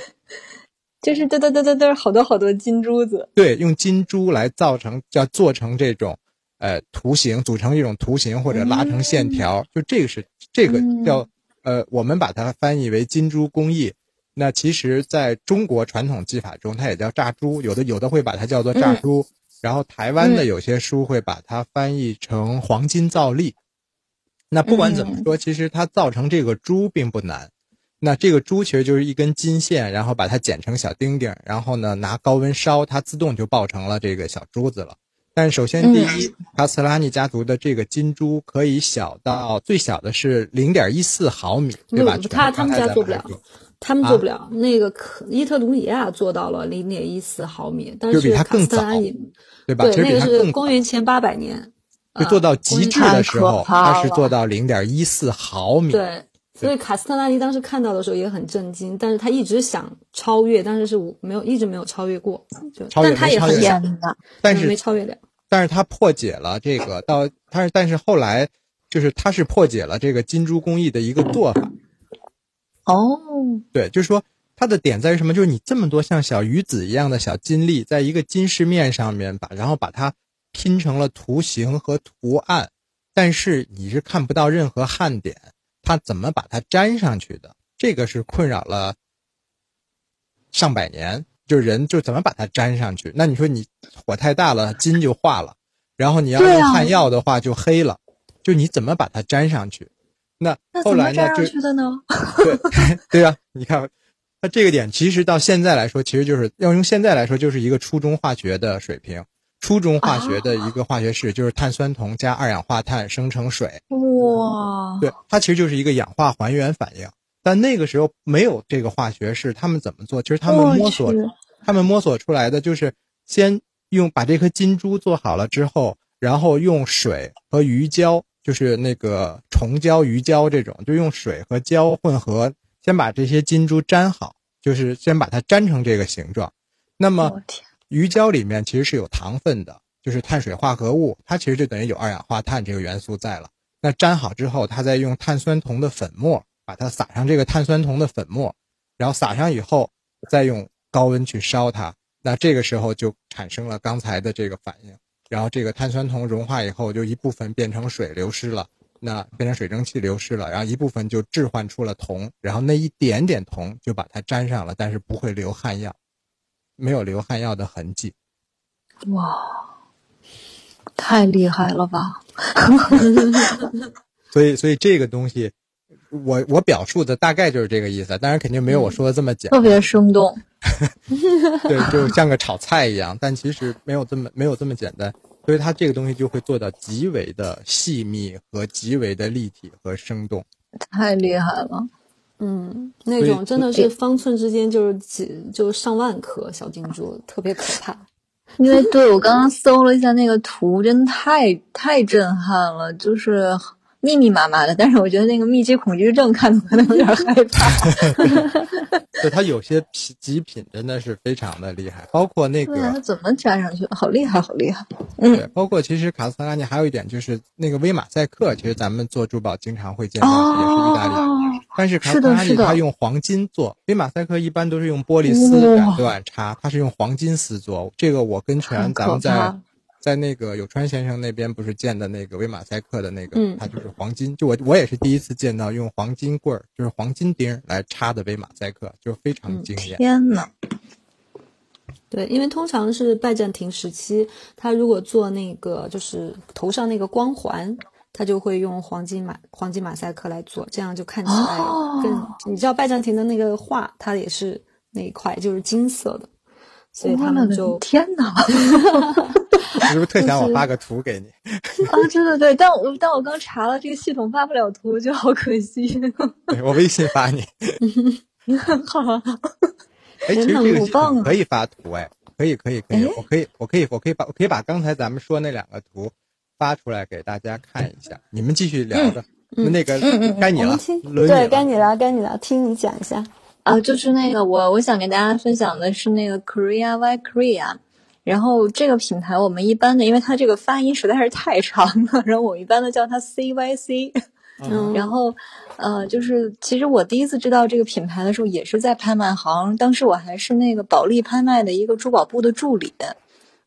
Speaker 1: [laughs]
Speaker 2: 就是对对对对都是好多好多金珠子。
Speaker 1: 对，用金珠来造成，叫做成这种。呃，图形组成一种图形或者拉成线条，就这个是这个叫呃，我们把它翻译为金珠工艺。那其实在中国传统技法中，它也叫炸珠，有的有的会把它叫做炸珠。然后台湾的有些书会把它翻译成黄金造粒。那不管怎么说，其实它造成这个珠并不难。那这个珠其实就是一根金线，然后把它剪成小丁丁，然后呢拿高温烧，它自动就爆成了这个小珠子了。但首先，第一，卡斯特拉尼家族的这个金珠可以小到最小的是零点一四毫米，对吧？
Speaker 3: 他他们家做不了，他们做不了。那个可伊特鲁里亚做到了零点一四毫米，但是卡斯特拉尼，
Speaker 1: 对吧？
Speaker 3: 对，那个是公元前八百年，
Speaker 1: 就做到极致的时候，它是做到零点一四毫米。
Speaker 3: 对，所以卡斯特拉尼当时看到的时候也很震惊，但是他一直想超越，但是是没有一直没有超越过，就但他也很想，
Speaker 1: 但是
Speaker 3: 没超越了。
Speaker 1: 但是他破解了这个，到他是，但是后来就是他是破解了这个金珠工艺的一个做法。
Speaker 2: 哦，
Speaker 1: 对，就是说它的点在于什么？就是你这么多像小鱼子一样的小金粒，在一个金饰面上面把，然后把它拼成了图形和图案，但是你是看不到任何焊点，它怎么把它粘上去的？这个是困扰了上百年。就人就怎么把它粘上去？那你说你火太大了，金就化了；然后你要用焊药的话，就黑了。就你怎么把它粘上去？那后来呢？
Speaker 2: 粘上去的呢？
Speaker 1: 对对啊，你看，那这个点其实到现在来说，其实就是要用现在来说，就是一个初中化学的水平。初中化学的一个化学式就是碳酸铜加二氧化碳生成水。
Speaker 2: 哇！
Speaker 1: 对，它其实就是一个氧化还原反应。但那个时候没有这个化学式，他们怎么做？其实他们摸索，他们摸索出来的就是先用把这颗金珠做好了之后，然后用水和鱼胶，就是那个虫胶、鱼胶这种，就用水和胶混合，先把这些金珠粘好，就是先把它粘成这个形状。那么鱼胶里面其实是有糖分的，就是碳水化合物，它其实就等于有二氧化碳这个元素在了。那粘好之后，它再用碳酸铜的粉末。把它撒上这个碳酸铜的粉末，然后撒上以后，再用高温去烧它，那这个时候就产生了刚才的这个反应，然后这个碳酸铜融化以后，就一部分变成水流失了，那变成水蒸气流失了，然后一部分就置换出了铜，然后那一点点铜就把它粘上了，但是不会留汗药，没有流汗药的痕迹。
Speaker 2: 哇，太厉害了吧！[laughs]
Speaker 1: 所以，所以这个东西。我我表述的大概就是这个意思，当然肯定没有我说的这么简，
Speaker 2: 特别生动。[laughs]
Speaker 1: 对，就像个炒菜一样，但其实没有这么没有这么简单，所以它这个东西就会做到极为的细密和极为的立体和生动。
Speaker 2: 太厉害了，
Speaker 3: 嗯，那种真的是方寸之间就是几就上万颗小金珠，特别可怕。[laughs]
Speaker 2: 因为对我刚刚搜了一下那个图，真的太太震撼了，就是。密密麻麻的，但是我觉得那个密集恐惧症看的可能有点害怕。[laughs]
Speaker 1: 对，它有些品极品真的是非常的厉害，包括那个
Speaker 2: 它怎么粘上去的，好厉害，好厉害。嗯，
Speaker 1: 对，包括其实卡斯特拉尼还有一点就是那个威马赛克，其实咱们做珠宝经常会见到，也是意大利，但是卡斯特拉尼它用黄金做，威马赛克一般都是用玻璃丝染断插，它是用黄金丝做。这个我跟全咱们在。在那个有川先生那边不是见的那个威马赛克的那个，它就是黄金。就我我也是第一次见到用黄金棍儿，就是黄金钉来插的威马赛克，就非常惊艳。
Speaker 2: 天呐。
Speaker 3: 对，因为通常是拜占庭时期，他如果做那个就是头上那个光环，他就会用黄金马黄金马赛克来做，这样就看起来
Speaker 2: 哦
Speaker 3: 更。你知道拜占庭的那个画，它也是那一块就是金色的，所以他们就
Speaker 2: 天哪！[laughs]
Speaker 1: 是不是特想我发个图给你？
Speaker 2: 啊，对对对，但我但我刚查了，这个系统发不了图，就好可惜。[laughs]
Speaker 1: 对我微信发你。
Speaker 2: 好好好，
Speaker 1: 哎，其实
Speaker 2: 真的
Speaker 1: 这个系
Speaker 2: 好棒啊
Speaker 1: 统可以发图，哎，可以可以可以
Speaker 2: 哎，
Speaker 1: 我可以我可以我可以把我可以把刚才咱们说那两个图发出来给大家看一下。你们继续聊着，那那个该你了
Speaker 3: 对，该。你了，该你了，听你讲一下。
Speaker 2: 啊，就是那个我我想给大家分享的是那个 Korea Y Korea，然后这个品牌我们一般的，因为它这个发音实在是太长了，然后我们一般的叫它 CYC。
Speaker 3: 嗯
Speaker 2: 然后，呃，就是其实我第一次知道这个品牌的时候，也是在拍卖行，当时我还是那个保利拍卖的一个珠宝部的助理。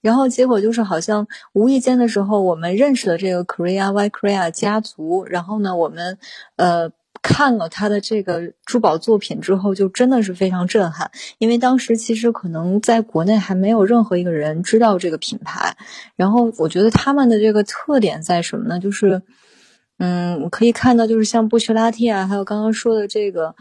Speaker 2: 然后结果就是好像无意间的时候，我们认识了这个 Korea Y Korea 家族，然后呢，我们呃看了他的这个珠宝作品之后，就真的是非常震撼，因为当时其实可能在国内还没有任何一个人知道这个品牌，然后我觉得他们的这个特点在什么呢？就是。嗯，可以看到，就是像布奇拉蒂啊，还有刚刚说的这个，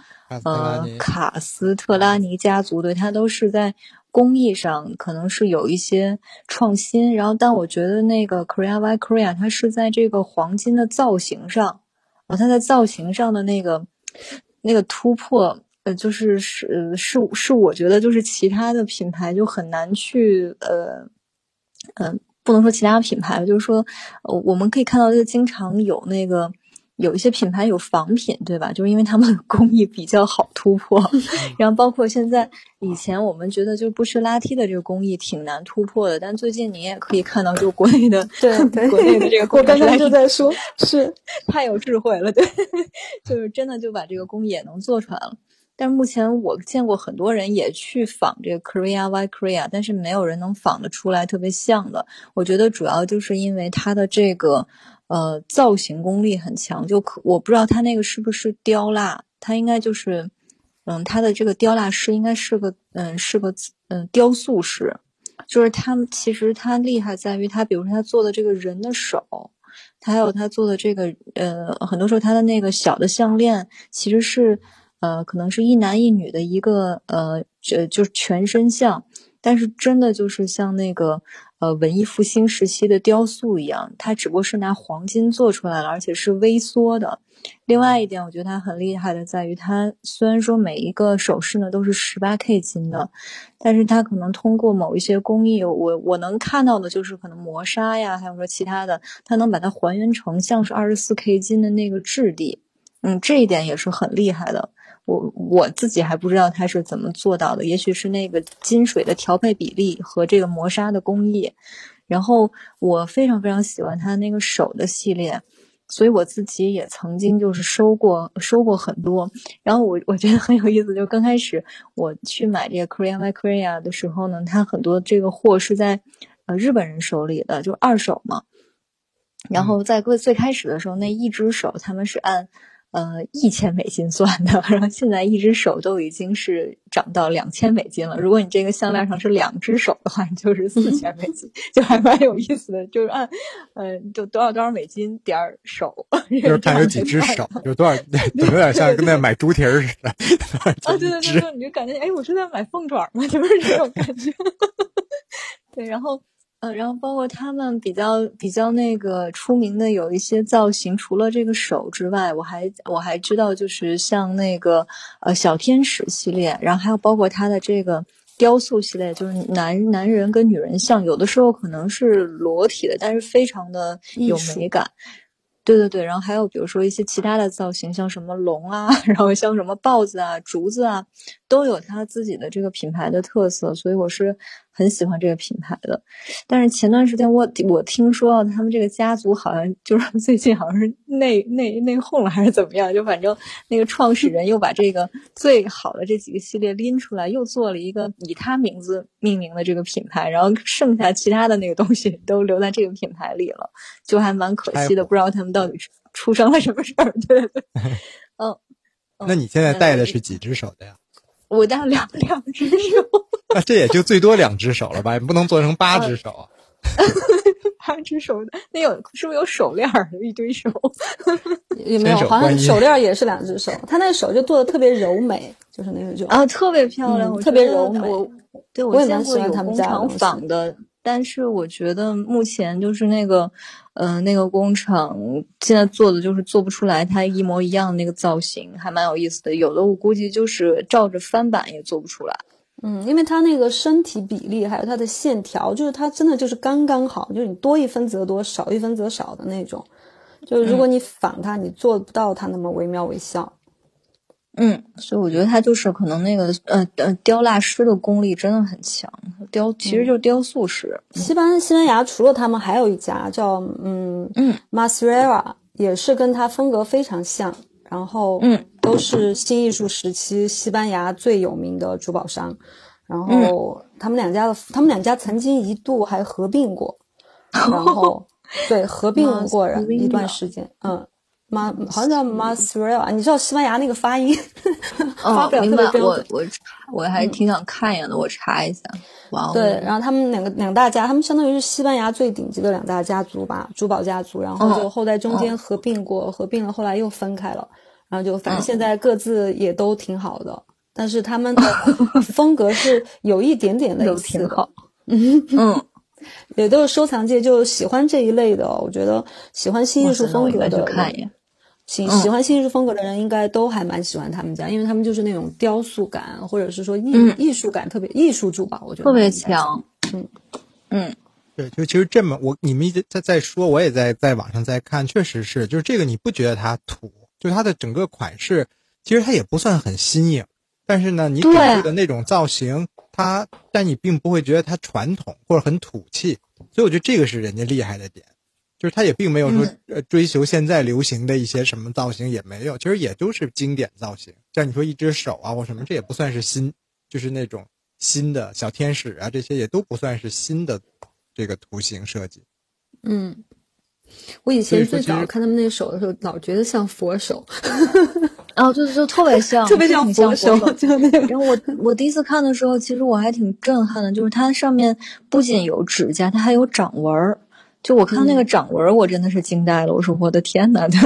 Speaker 2: 呃，卡斯特拉尼家族，对，它都是在工艺上可能是有一些创新。然后，但我觉得那个 Korea by Korea，它是在这个黄金的造型上，啊，它在造型上的那个那个突破，呃，就是是是是我觉得就是其他的品牌就很难去呃，嗯、不能说其他品牌，就是说，我们可以看到，就经常有那个有一些品牌有仿品，对吧？就是因为他们的工艺比较好突破，[laughs] 然后包括现在以前我们觉得就不吃拉梯的这个工艺挺难突破的，但最近你也可以看到，就国内的 [laughs]
Speaker 3: 对对 [laughs]
Speaker 2: 国内的这个工
Speaker 3: 我刚刚就在说，是
Speaker 2: 太有智慧了，对，就是真的就把这个工艺也能做出来了。但是目前我见过很多人也去仿这个 Korea Y Korea，但是没有人能仿得出来特别像的。我觉得主要就是因为它的这个呃造型功力很强，就可我不知道他那个是不是雕蜡，他应该就是嗯，他的这个雕蜡师应该是个嗯是个嗯雕塑师，就是他们其实他厉害在于他，比如说他做的这个人的手。他还有他做的这个，呃，很多时候他的那个小的项链其实是，呃，可能是一男一女的一个，呃，就就是全身像，但是真的就是像那个，呃，文艺复兴时期的雕塑一样，它只不过是拿黄金做出来了，而且是微缩的。另外一点，我觉得它很厉害的在于，它虽然说每一个首饰呢都是十八 K 金的，但是它可能通过某一些工艺，我我能看到的就是可能磨砂呀，还有说其他的，它能把它还原成像是二十四 K 金的那个质地，嗯，这一点也是很厉害的。我我自己还不知道它是怎么做到的，也许是那个金水的调配比例和这个磨砂的工艺。然后我非常非常喜欢他那个手的系列。所以我自己也曾经就是收过收过很多，然后我我觉得很有意思，就刚开始我去买这个 Korea by Korea 的时候呢，它很多这个货是在呃日本人手里的，就是二手嘛。然后在最最开始的时候，那一只手他们是按呃一千美金算的，然后现在一只手都已经是涨到两千美金了。如果你这个项链上是两只手的话，你就是四千美金，[laughs] 就还蛮有意思的，就是按呃就多少多少美金点儿手，[laughs]
Speaker 1: 就是看有几只手，有多少，[laughs] 有点像跟那买猪蹄儿似的。
Speaker 2: 啊，对对对对，你就感觉哎，我是在买凤爪吗？就是这种感觉。对，然后。呃，然后包括他们比较比较那个出名的有一些造型，除了这个手之外，我还我还知道就是像那个呃小天使系列，然后还有包括他的这个雕塑系列，就是男男人跟女人像，有的时候可能是裸体的，但是非常的有美感。对对对，然后还有比如说一些其他的造型，像什么龙啊，[laughs] 然后像什么豹子啊、竹子啊，都有它自己的这个品牌的特色，所以我是很喜欢这个品牌的。但是前段时间我我听说他们这个家族好像就是最近好像是内内内讧了还是怎么样，就反正那个创始人又把这个最好的这几个系列拎出来，又做了一个以他名字命名的这个品牌，然后剩下其他的那个东西都留在这个品牌里了，就还蛮可惜的，不知道他们到底出生了什么事儿。对对对，[laughs] 嗯。
Speaker 1: 那你现在戴的是几只手的呀？
Speaker 2: 我戴两两只手。[laughs]
Speaker 1: 那这也就最多两只手了吧？你不能做成八只手啊。[laughs]
Speaker 2: 八只手的，那有是不是有手链儿？一堆手，
Speaker 3: 也没有？好像手链也是两只手，他那手就做的特别柔美，就是那种
Speaker 2: 啊，特别漂亮，
Speaker 3: 特别柔美。
Speaker 2: 我对
Speaker 3: 我
Speaker 2: 见过有工厂仿的，但是我觉得目前就是那个，呃，那个工厂现在做的就是做不出来它一模一样的那个造型，还蛮有意思的。有的我估计就是照着翻版也做不出来。
Speaker 3: 嗯，因为他那个身体比例还有他的线条，就是他真的就是刚刚好，就是你多一分则多，少一分则少的那种。就是如果你仿它，你做不到他那么惟妙惟肖。
Speaker 2: 嗯，所以我觉得他就是可能那个呃呃雕蜡师的功力真的很强，雕其实就是雕塑师。
Speaker 3: 西班西班牙除了他们，还有一家叫嗯
Speaker 2: 嗯
Speaker 3: Masrera，也是跟他风格非常像。然后
Speaker 2: 嗯，
Speaker 3: 都是新艺术时期西班牙最有名的珠宝商。然后他们两家的，他们两家曾经一度还合并过，然后 [laughs] 对合并过一段时间，嗯。马好像叫 Masrel，你知道西班牙那个发音，[laughs] 发不了特别标准。
Speaker 2: 我我我还挺想看一眼的，我查一下。哇，
Speaker 3: 对，然后他们两个两大家，他们相当于是西班牙最顶级的两大家族吧，珠宝家族。然后就后在中间合并过，合并了，后来又分开了。然后就反正现在各自也都挺好的，但是他们的 [laughs] 风格是有一点点类似，
Speaker 2: 挺好。
Speaker 3: 嗯 [laughs]
Speaker 2: 嗯。
Speaker 3: 也都是收藏界就喜欢这一类的，我觉得喜欢新艺术风格的，
Speaker 2: 看一眼。
Speaker 3: 喜喜欢新艺术风格的人应该都还蛮喜欢他们家，因为他们就是那种雕塑感或者是说艺艺术感特别艺术珠宝，我觉得
Speaker 2: 特别强。
Speaker 3: 嗯
Speaker 2: 嗯，
Speaker 1: 对，就其实这么我你们一直在在说，我也在在网上在看，确实是，就是这个你不觉得它土？就它的整个款式，其实它也不算很新颖，但是呢，你给出的那种造型。它，但你并不会觉得它传统或者很土气，所以我觉得这个是人家厉害的点，就是他也并没有说呃追求现在流行的一些什么造型也没有，其实也都是经典造型。像你说一只手啊或什么，这也不算是新，就是那种新的小天使啊，这些也都不算是新的这个图形设计。
Speaker 3: 嗯，我以前最早看他们那手的时候，老觉得像佛手。
Speaker 2: 哦，就就特别像，[laughs]
Speaker 3: 特别像佛手，就那个。
Speaker 2: 然后我我第一次看的时候，其实我还挺震撼的，就是它上面不仅有指甲，它还有掌纹儿。就我看那个掌纹，我真的是惊呆了。我说我的天呐，对，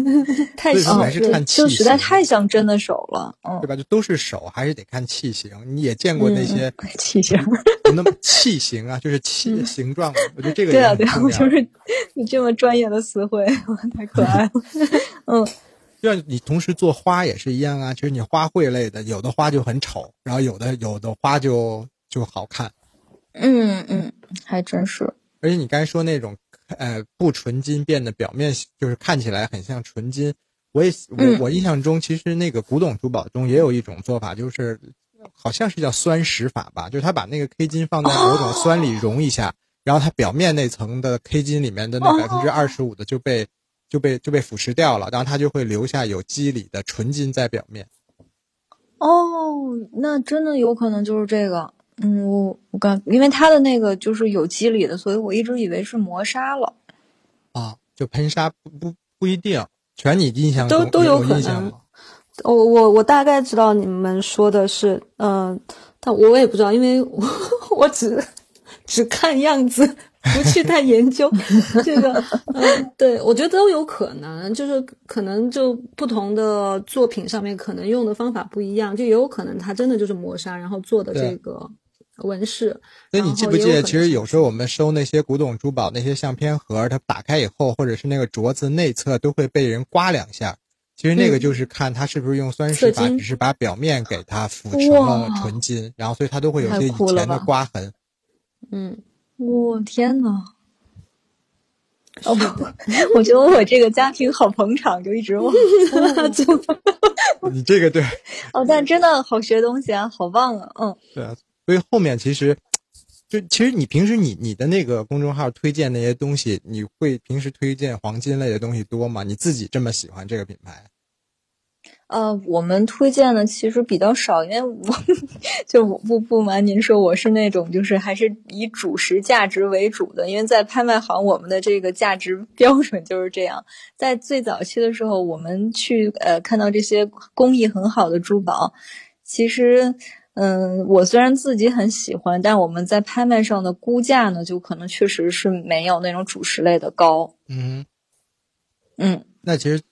Speaker 2: [laughs]
Speaker 3: 太
Speaker 1: 像，
Speaker 2: 就实在太像真的手了，嗯，
Speaker 1: 对吧？就都是手，还是得看器型。你也见过那些
Speaker 2: 器型，
Speaker 1: 那么器型啊，就是器形状。我觉得这个
Speaker 2: 对啊，对啊，我就是你这么专业的词汇，太可爱了，嗯。[laughs]
Speaker 1: 就像你同时做花也是一样啊，其实你花卉类的，有的花就很丑，然后有的有的花就就好看。
Speaker 2: 嗯嗯，还真是。
Speaker 1: 而且你刚才说那种呃不纯金变得表面就是看起来很像纯金，我也我我印象中其实那个古董珠宝中也有一种做法，就是好像是叫酸蚀法吧，就是他把那个 K 金放在某种酸里溶一下，然后它表面那层的 K 金里面的那百分之二十五的就被。就被就被腐蚀掉了，然后它就会留下有肌理的纯金在表面。
Speaker 2: 哦，那真的有可能就是这个。嗯，我我刚因为它的那个就是有机理的，所以我一直以为是磨砂了。
Speaker 1: 啊，就喷砂不不不一定，全你印象
Speaker 3: 都都
Speaker 1: 有
Speaker 3: 可能。我我我大概知道你们说的是，嗯，但我也不知道，因为我我只只看样子。不去太研究 [laughs] 这个，嗯，对我觉得都有可能，就是可能就不同的作品上面可能用的方法不一样，就也有可能它真的就是磨砂然后做的这个纹饰。
Speaker 1: 那你记不记得，其实有时候我们收那些古董珠宝那些相片盒，它打开以后，或者是那个镯子内侧都会被人刮两下，其实那个就是看它是不是用酸蚀法，只是把表面给它腐成了纯金，然后所以它都会有些以前的刮痕。
Speaker 3: 嗯。
Speaker 2: 我天呐！哦不，我觉得我这个家庭好捧场，就一直忘。[laughs]
Speaker 1: 你这个对
Speaker 2: 哦，但真的好学东西啊，好棒啊！嗯，
Speaker 1: 对啊，所以后面其实就其实你平时你你的那个公众号推荐那些东西，你会平时推荐黄金类的东西多吗？你自己这么喜欢这个品牌？
Speaker 2: 呃，我们推荐的其实比较少，因为我 [laughs] 就不不瞒您说，我是那种就是还是以主食价值为主的，因为在拍卖行，我们的这个价值 [laughs] 标准就是这样。在最早期的时候，我们去呃看到这些工艺很好的珠宝，其实嗯，我虽然自己很喜欢，但我们在拍卖上的估价呢，就可能确实是没有那种主食类的高。
Speaker 1: 嗯，
Speaker 2: 嗯，
Speaker 1: 那其实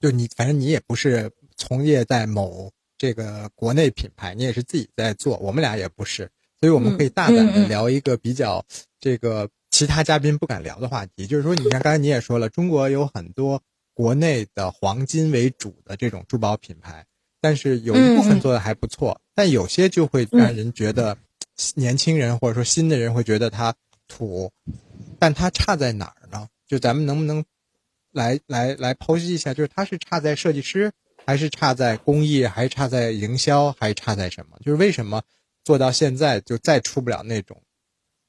Speaker 1: 就你，反正你也不是从业在某这个国内品牌，你也是自己在做。我们俩也不是，所以我们可以大胆的聊一个比较这个其他嘉宾不敢聊的话题，就是说，你看刚才你也说了，中国有很多国内的黄金为主的这种珠宝品牌，但是有一部分做的还不错，但有些就会让人觉得年轻人或者说新的人会觉得它土，但它差在哪儿呢？就咱们能不能？来来来剖析一下，就是它是差在设计师，还是差在工艺，还是差在营销，还是差在什么？就是为什么做到现在就再出不了那种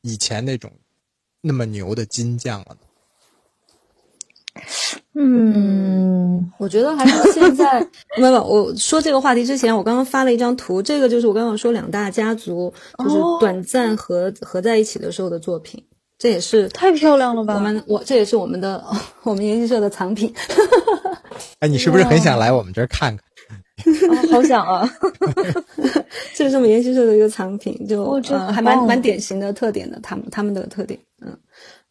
Speaker 1: 以前那种那么牛的金匠了呢？
Speaker 2: 嗯，
Speaker 3: 我觉得还是现在，[laughs] 没有，我说这个话题之前，我刚刚发了一张图，这个就是我刚刚说两大家族就是短暂合合在一起的时候的作品。这也是
Speaker 2: 太漂亮了吧！
Speaker 3: 我们我这也是我们的 [laughs] 我们研习社的藏品。
Speaker 1: 哎，你是不是很想来我们这儿看看？
Speaker 2: 好想啊！[laughs]
Speaker 3: 这是我们研习社的一个藏品，就
Speaker 2: 呃
Speaker 3: 还蛮蛮典型的特点的，他们他们的特点，嗯。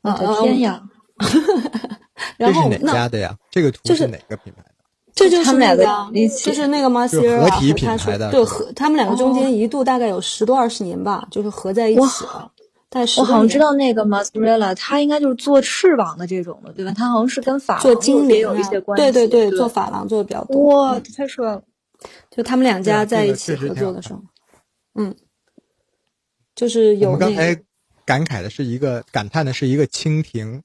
Speaker 2: 我的天呀！[laughs]
Speaker 3: 然后
Speaker 1: 这是哪家的呀？这个图
Speaker 3: 是
Speaker 1: 哪个品牌的？
Speaker 3: 这就是
Speaker 2: 那
Speaker 3: 个，
Speaker 2: 一
Speaker 3: 就是那个 Marcier
Speaker 1: 合体品牌的，
Speaker 3: 对合他们两个中间一度大概有十多二十年吧，就是合在一起了。但是
Speaker 2: 我好像知道那个 Mozzarella，它应该就是做翅膀的这种的，对吧？他好像是跟法
Speaker 3: 做精灵
Speaker 2: 有一些关系。
Speaker 3: 对对
Speaker 2: 对，
Speaker 3: 做珐琅做的比较多。
Speaker 2: 哇，太帅了！
Speaker 3: 就他们两家在一起合作的时候，嗯，就是有。
Speaker 1: 我们刚才感慨的是一个感叹的是一个蜻蜓，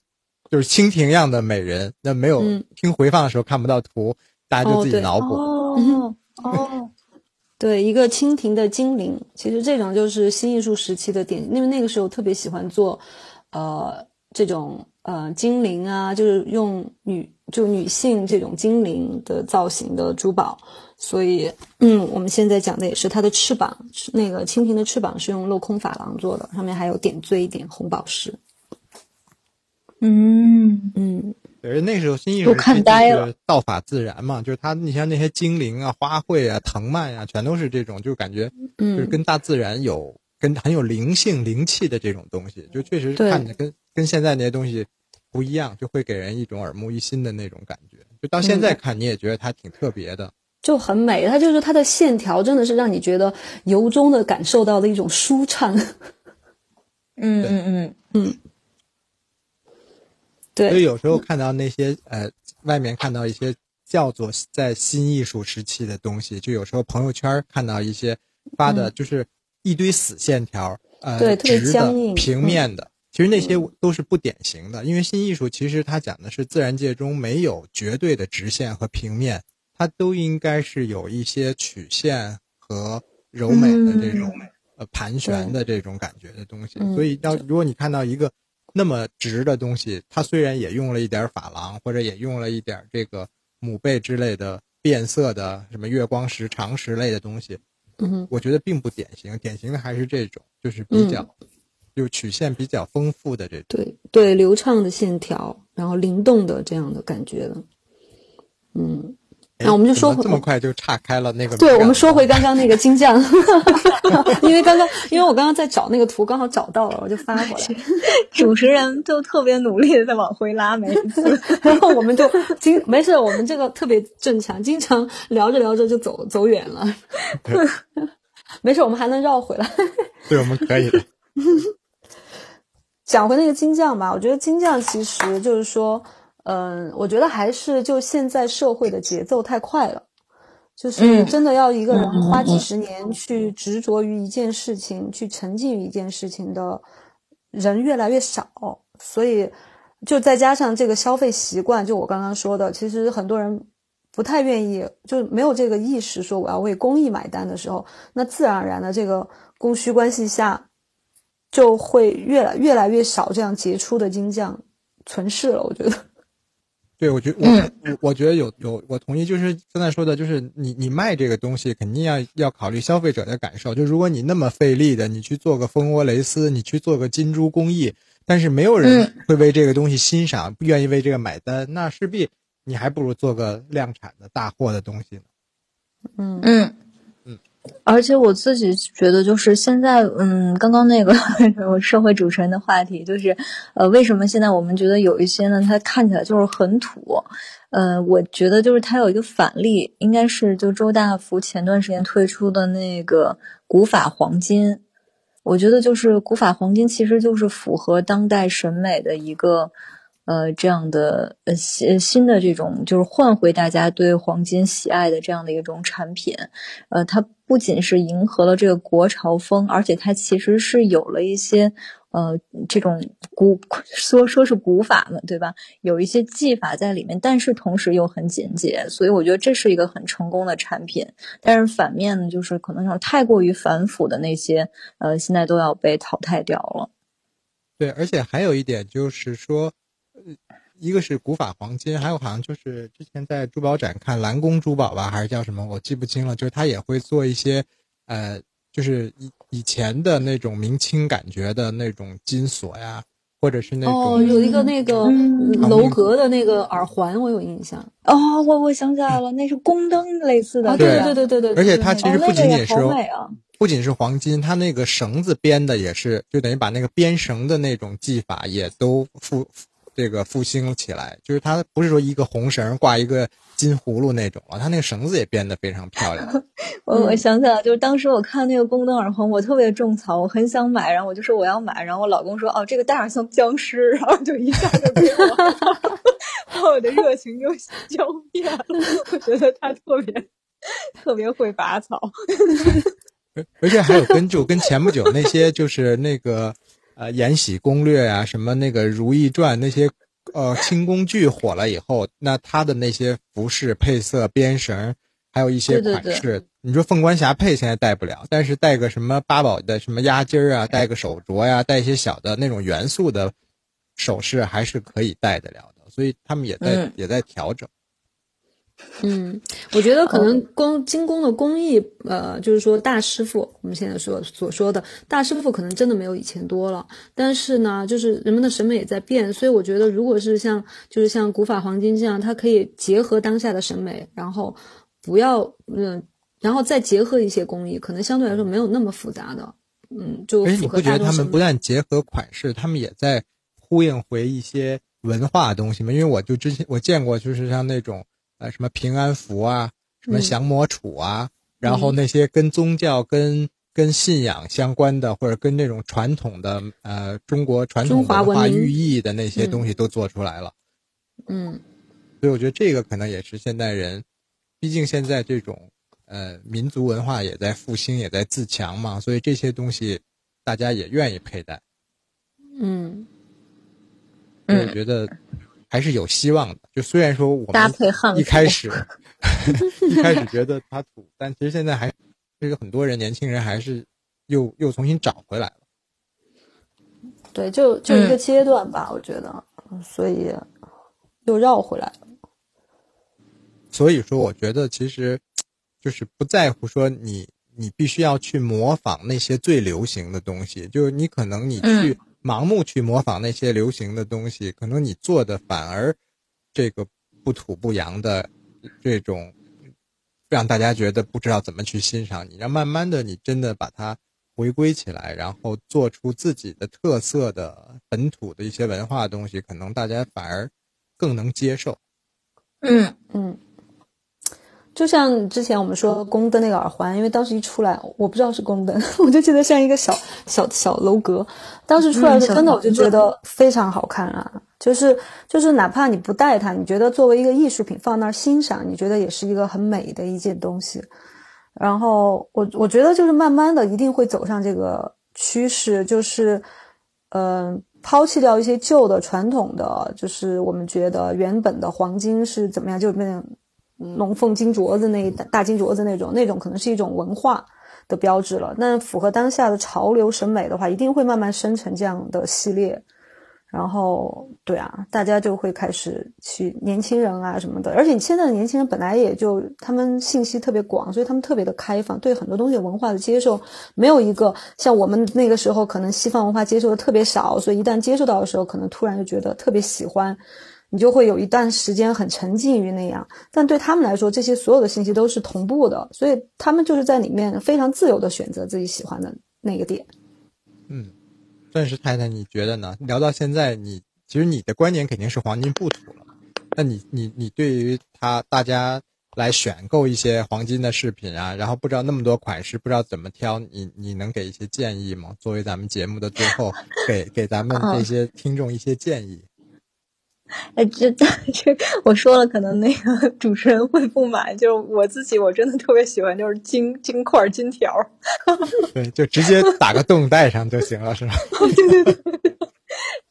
Speaker 1: 就是蜻蜓样的美人。那没有听回放的时候看不到图，大家就自己脑补。
Speaker 2: 哦哦。[laughs]
Speaker 3: 对，一个蜻蜓的精灵，其实这种就是新艺术时期的典，因为那个时候特别喜欢做，呃，这种呃精灵啊，就是用女就女性这种精灵的造型的珠宝，所以，嗯，我们现在讲的也是它的翅膀，那个蜻蜓的翅膀是用镂空珐琅做的，上面还有点缀一点红宝石。
Speaker 2: 嗯
Speaker 3: 嗯。
Speaker 1: 对，那时候新艺术就是道法自然嘛，就是他，你像那些精灵啊、花卉啊、藤蔓啊，全都是这种，就感觉，就是跟大自然有跟很有灵性、灵气的这种东西，就确实看着跟跟现在那些东西不一样，就会给人一种耳目一新的那种感觉。就到现在看，你也觉得它挺特别的，
Speaker 3: 就很美。它就是它的线条，真的是让你觉得由衷的感受到的一种舒畅。
Speaker 2: 嗯嗯嗯嗯。
Speaker 3: 对，
Speaker 1: 所以有时候看到那些呃，外面看到一些叫做在新艺术时期的东西，就有时候朋友圈看到一些发的，就是一堆死线条，呃，对直的、平面的。其实那些都是不典型的，因为新艺术其实它讲的是自然界中没有绝对的直线和平面，它都应该是有一些曲线和柔美的这种呃盘旋的这种感觉的东西。所以要如果你看到一个。那么直的东西，它虽然也用了一点珐琅，或者也用了一点这个母贝之类的变色的什么月光石、长石类的东西，
Speaker 3: 嗯，
Speaker 1: 我觉得并不典型。典型的还是这种，就是比较，就曲线比较丰富的这种。
Speaker 3: 对对，流畅的线条，然后灵动的这样的感觉的，嗯。那我们就说
Speaker 1: 这么快就岔开了那个。
Speaker 3: 对，我们说回刚刚那个金匠，[laughs] 因为刚刚因为我刚刚在找那个图，刚好找到了，我就发过来。[laughs]
Speaker 2: 主持人就特别努力的在往回拉，每一次，[laughs]
Speaker 3: 然后我们就经没事，我们这个特别正常，经常聊着聊着就走走远了。没事，我们还能绕回来。
Speaker 1: 对，我们可以的。
Speaker 3: 讲回那个金匠吧，我觉得金匠其实就是说。嗯，我觉得还是就现在社会的节奏太快了，就是真的要一个人花几十年去执着于一件事情，去沉浸于一件事情的人越来越少，所以就再加上这个消费习惯，就我刚刚说的，其实很多人不太愿意，就没有这个意识说我要为公益买单的时候，那自然而然的这个供需关系下，就会越来越来越少这样杰出的金匠存世了，我觉得。
Speaker 1: 对，我觉我我我觉得有有，我同意，就是刚才说的，就是你你卖这个东西，肯定要要考虑消费者的感受。就如果你那么费力的，你去做个蜂窝蕾丝，你去做个金珠工艺，但是没有人会为这个东西欣赏，不愿意为这个买单，那势必你还不如做个量产的大货的东西呢。
Speaker 3: 嗯
Speaker 2: 嗯
Speaker 1: 嗯，
Speaker 2: 而且我自己觉得，就是现在，嗯，刚刚那个 [laughs] 社会主持人的话题，就是呃，为什么现在我们觉得有一些呢，它看起来就是很土？呃，我觉得就是它有一个反例，应该是就周大福前段时间推出的那个古法黄金。我觉得就是古法黄金，其实就是符合当代审美的一个。呃，这样的呃新新的这种就是换回大家对黄金喜爱的这样的一种产品，呃，它不仅是迎合了这个国潮风，而且它其实是有了一些呃这种古说说是古法嘛，对吧？有一些技法在里面，但是同时又很简洁，所以我觉得这是一个很成功的产品。但是反面呢，就是可能太过于繁复的那些，呃，现在都要被淘汰掉了。
Speaker 1: 对，而且还有一点就是说。一个是古法黄金，还有好像就是之前在珠宝展看蓝宫珠宝吧，还是叫什么，我记不清了。就是他也会做一些，呃，就是以以前的那种明清感觉的那种金锁呀，或者是那种
Speaker 3: 哦，有一个那个楼阁的那个耳环，我有印象。
Speaker 2: 哦，我我想起来了，那是宫灯类似的，
Speaker 3: 对对对对对。
Speaker 1: 而且它其实不仅仅是，
Speaker 2: 啊，
Speaker 1: 不仅是黄金，它那个绳子编的也是，就等于把那个编绳的那种技法也都复。这个复兴起来，就是它不是说一个红绳挂一个金葫芦那种了，它那个绳子也变得非常漂亮。[laughs]
Speaker 2: 我我想起来，就是当时我看那个宫灯耳环，我特别种草，我很想买，然后我就说我要买，然后我老公说哦，这个戴上像僵尸，然后就一下就给我，[laughs] 把我的热情就浇灭了。我觉得他特别特别会拔草，[laughs]
Speaker 1: 而且还有跟就跟前不久那些就是那个。呃，《延禧攻略》呀，什么那个《如懿传》那些，呃，清宫剧火了以后，那他的那些服饰配色、编绳，还有一些款式，你说凤冠霞帔现在戴不了，但是戴个什么八宝的什么压襟儿啊，戴个手镯呀，戴一些小的那种元素的首饰，还是可以戴得了的。所以他们也在也在调整。
Speaker 3: 嗯，我觉得可能工精工的工艺，呃，就是说大师傅，我们现在说所说的大师傅，可能真的没有以前多了。但是呢，就是人们的审美也在变，所以我觉得，如果是像就是像古法黄金这样，它可以结合当下的审美，然后不要嗯，然后再结合一些工艺，可能相对来说没有那么复杂的，嗯，就
Speaker 1: 而且你不觉得他们不但结合款式，他们也在呼应回一些文化东西吗？因为我就之前我见过，就是像那种。呃，什么平安符啊，什么降魔杵啊，然后那些跟宗教、跟跟信仰相关的，或者跟这种传统的呃中国传统文化寓意的那些东西都做出来了。
Speaker 3: 嗯，
Speaker 1: 所以我觉得这个可能也是现代人，毕竟现在这种呃民族文化也在复兴，也在自强嘛，所以这些东西大家也愿意佩戴。
Speaker 3: 嗯，
Speaker 1: 我觉得。还是有希望的，就虽然说我
Speaker 2: 们
Speaker 1: 一开始 [laughs] 一开始觉得它土，但其实现在还这个很多人年轻人还是又又重新找回来了。
Speaker 3: 对，就就一个阶段吧，我觉得，所以又绕回来了。
Speaker 1: 所以说，我觉得其实就是不在乎说你你必须要去模仿那些最流行的东西，就是你可能你去。盲目去模仿那些流行的东西，可能你做的反而这个不土不洋的这种，让大家觉得不知道怎么去欣赏你。让慢慢的你真的把它回归起来，然后做出自己的特色的本土的一些文化东西，可能大家反而更能接受。
Speaker 2: 嗯嗯。
Speaker 3: 就像之前我们说宫灯那个耳环，因为当时一出来，我不知道是宫灯，[laughs] 我就觉得像一个小小小楼阁。当时出来的真的，我就觉得非常好看啊！就是就是，哪怕你不戴它，你觉得作为一个艺术品放那儿欣赏，你觉得也是一个很美的一件东西。然后我我觉得就是慢慢的一定会走上这个趋势，就是嗯，抛弃掉一些旧的传统的，就是我们觉得原本的黄金是怎么样，就那种。龙凤金镯子那一大金镯子那种，那种可能是一种文化的标志了。那符合当下的潮流审美的话，一定会慢慢生成这样的系列。然后，对啊，大家就会开始去年轻人啊什么的。而且现在的年轻人本来也就他们信息特别广，所以他们特别的开放，对很多东西文化的接受没有一个像我们那个时候可能西方文化接受的特别少，所以一旦接受到的时候，可能突然就觉得特别喜欢。你就会有一段时间很沉浸于那样。但对他们来说，这些所有的信息都是同步的，所以他们就是在里面非常自由的选择自己喜欢的那个点。
Speaker 1: 嗯，钻石太太，你觉得呢？聊到现在，你其实你的观点肯定是黄金不土了。那你你你对于他大家来选购一些黄金的饰品啊，然后不知道那么多款式，不知道怎么挑，你你能给一些建议吗？作为咱们节目的最后，给给咱们这些听众一些建议。[laughs]
Speaker 2: 哎，这这我说了，可能那个主持人会不满。就是我自己，我真的特别喜欢，就是金金块、金条。[laughs]
Speaker 1: 对，就直接打个洞带上就行了，是吧？
Speaker 2: 对 [laughs] 对对。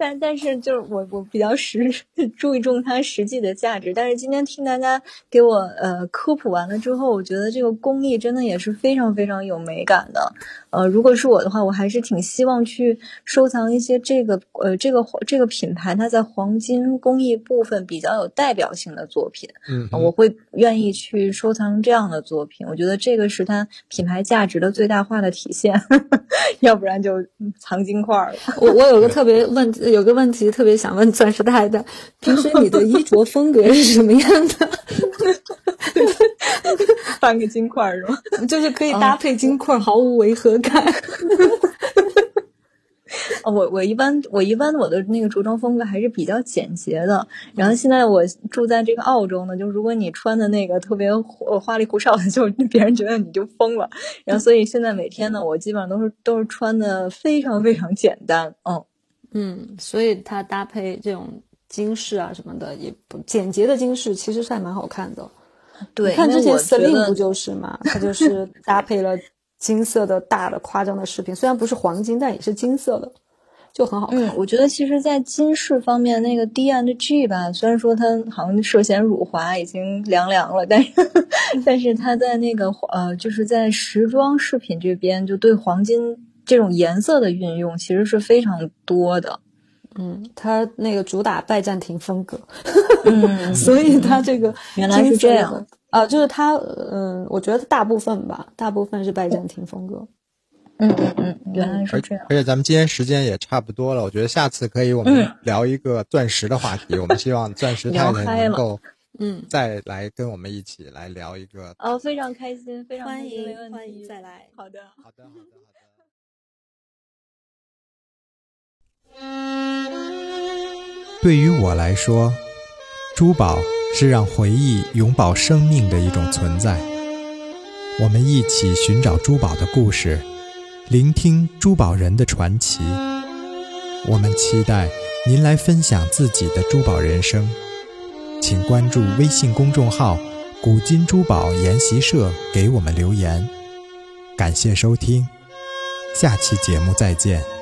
Speaker 2: 但但是就是我我比较实 [laughs] 注重它实际的价值。但是今天听大家给我呃科普完了之后，我觉得这个工艺真的也是非常非常有美感的。呃，如果是我的话，我还是挺希望去收藏一些这个呃这个这个品牌它在黄金工艺部分比较有代表性的作品。
Speaker 1: 嗯，
Speaker 2: 我会愿意去收藏这样的作品。我觉得这个是它品牌价值的最大化的体现。[laughs] 要不然就藏金块了。
Speaker 3: 我我有个特别问有个问题特别想问钻石太太，平时你的衣着风格是什么样的？[laughs]
Speaker 2: 半个金块是吗？
Speaker 3: 就是可以搭配金块，毫无违和感。[laughs]
Speaker 2: 哦，我我一般我一般我的那个着装风格还是比较简洁的。然后现在我住在这个澳洲呢，就如果你穿的那个特别花里胡哨的，[laughs] 就别人觉得你就疯了。然后所以现在每天呢，我基本上都是都是穿的非常非常简单。嗯
Speaker 3: 嗯，所以它搭配这种金饰啊什么的，也不简洁的金饰其实是还蛮好看的。
Speaker 2: 对，
Speaker 3: 看之前 Celine 不就是嘛？它就是搭配了金色的大的夸张的饰品，虽然不是黄金，但也是金色的，就很好看。
Speaker 2: 嗯，我觉得其实，在金饰方面，那个 D and G 吧，虽然说它好像涉嫌辱华，已经凉凉了，但是 [laughs] 但是它在那个呃，就是在时装饰品这边，就对黄金这种颜色的运用，其实是非常多的。
Speaker 3: 嗯，它那个主打拜占庭风格，
Speaker 2: 嗯，[laughs]
Speaker 3: 所以它这个
Speaker 2: 原来是这样
Speaker 3: 啊，就是它，嗯，我觉得大部分吧，大部分是拜占庭风格。
Speaker 2: 嗯嗯嗯，原来是这样。
Speaker 1: 而且咱们今天时间也差不多了，我觉得下次可以我们聊一个钻石的话题。我们希望钻石 [laughs] 太太能够，
Speaker 3: 嗯，
Speaker 1: 再来跟我们一起来聊一个。
Speaker 2: 哦，非常开心，非常
Speaker 3: 欢迎欢迎再来。
Speaker 1: 好的，好的，好的。对于我来说，珠宝是让回忆永葆生命的一种存在。我们一起寻找珠宝的故事，聆听珠宝人的传奇。我们期待您来分享自己的珠宝人生，请关注微信公众号“古今珠宝研习社”，给我们留言。感谢收听，下期节目再见。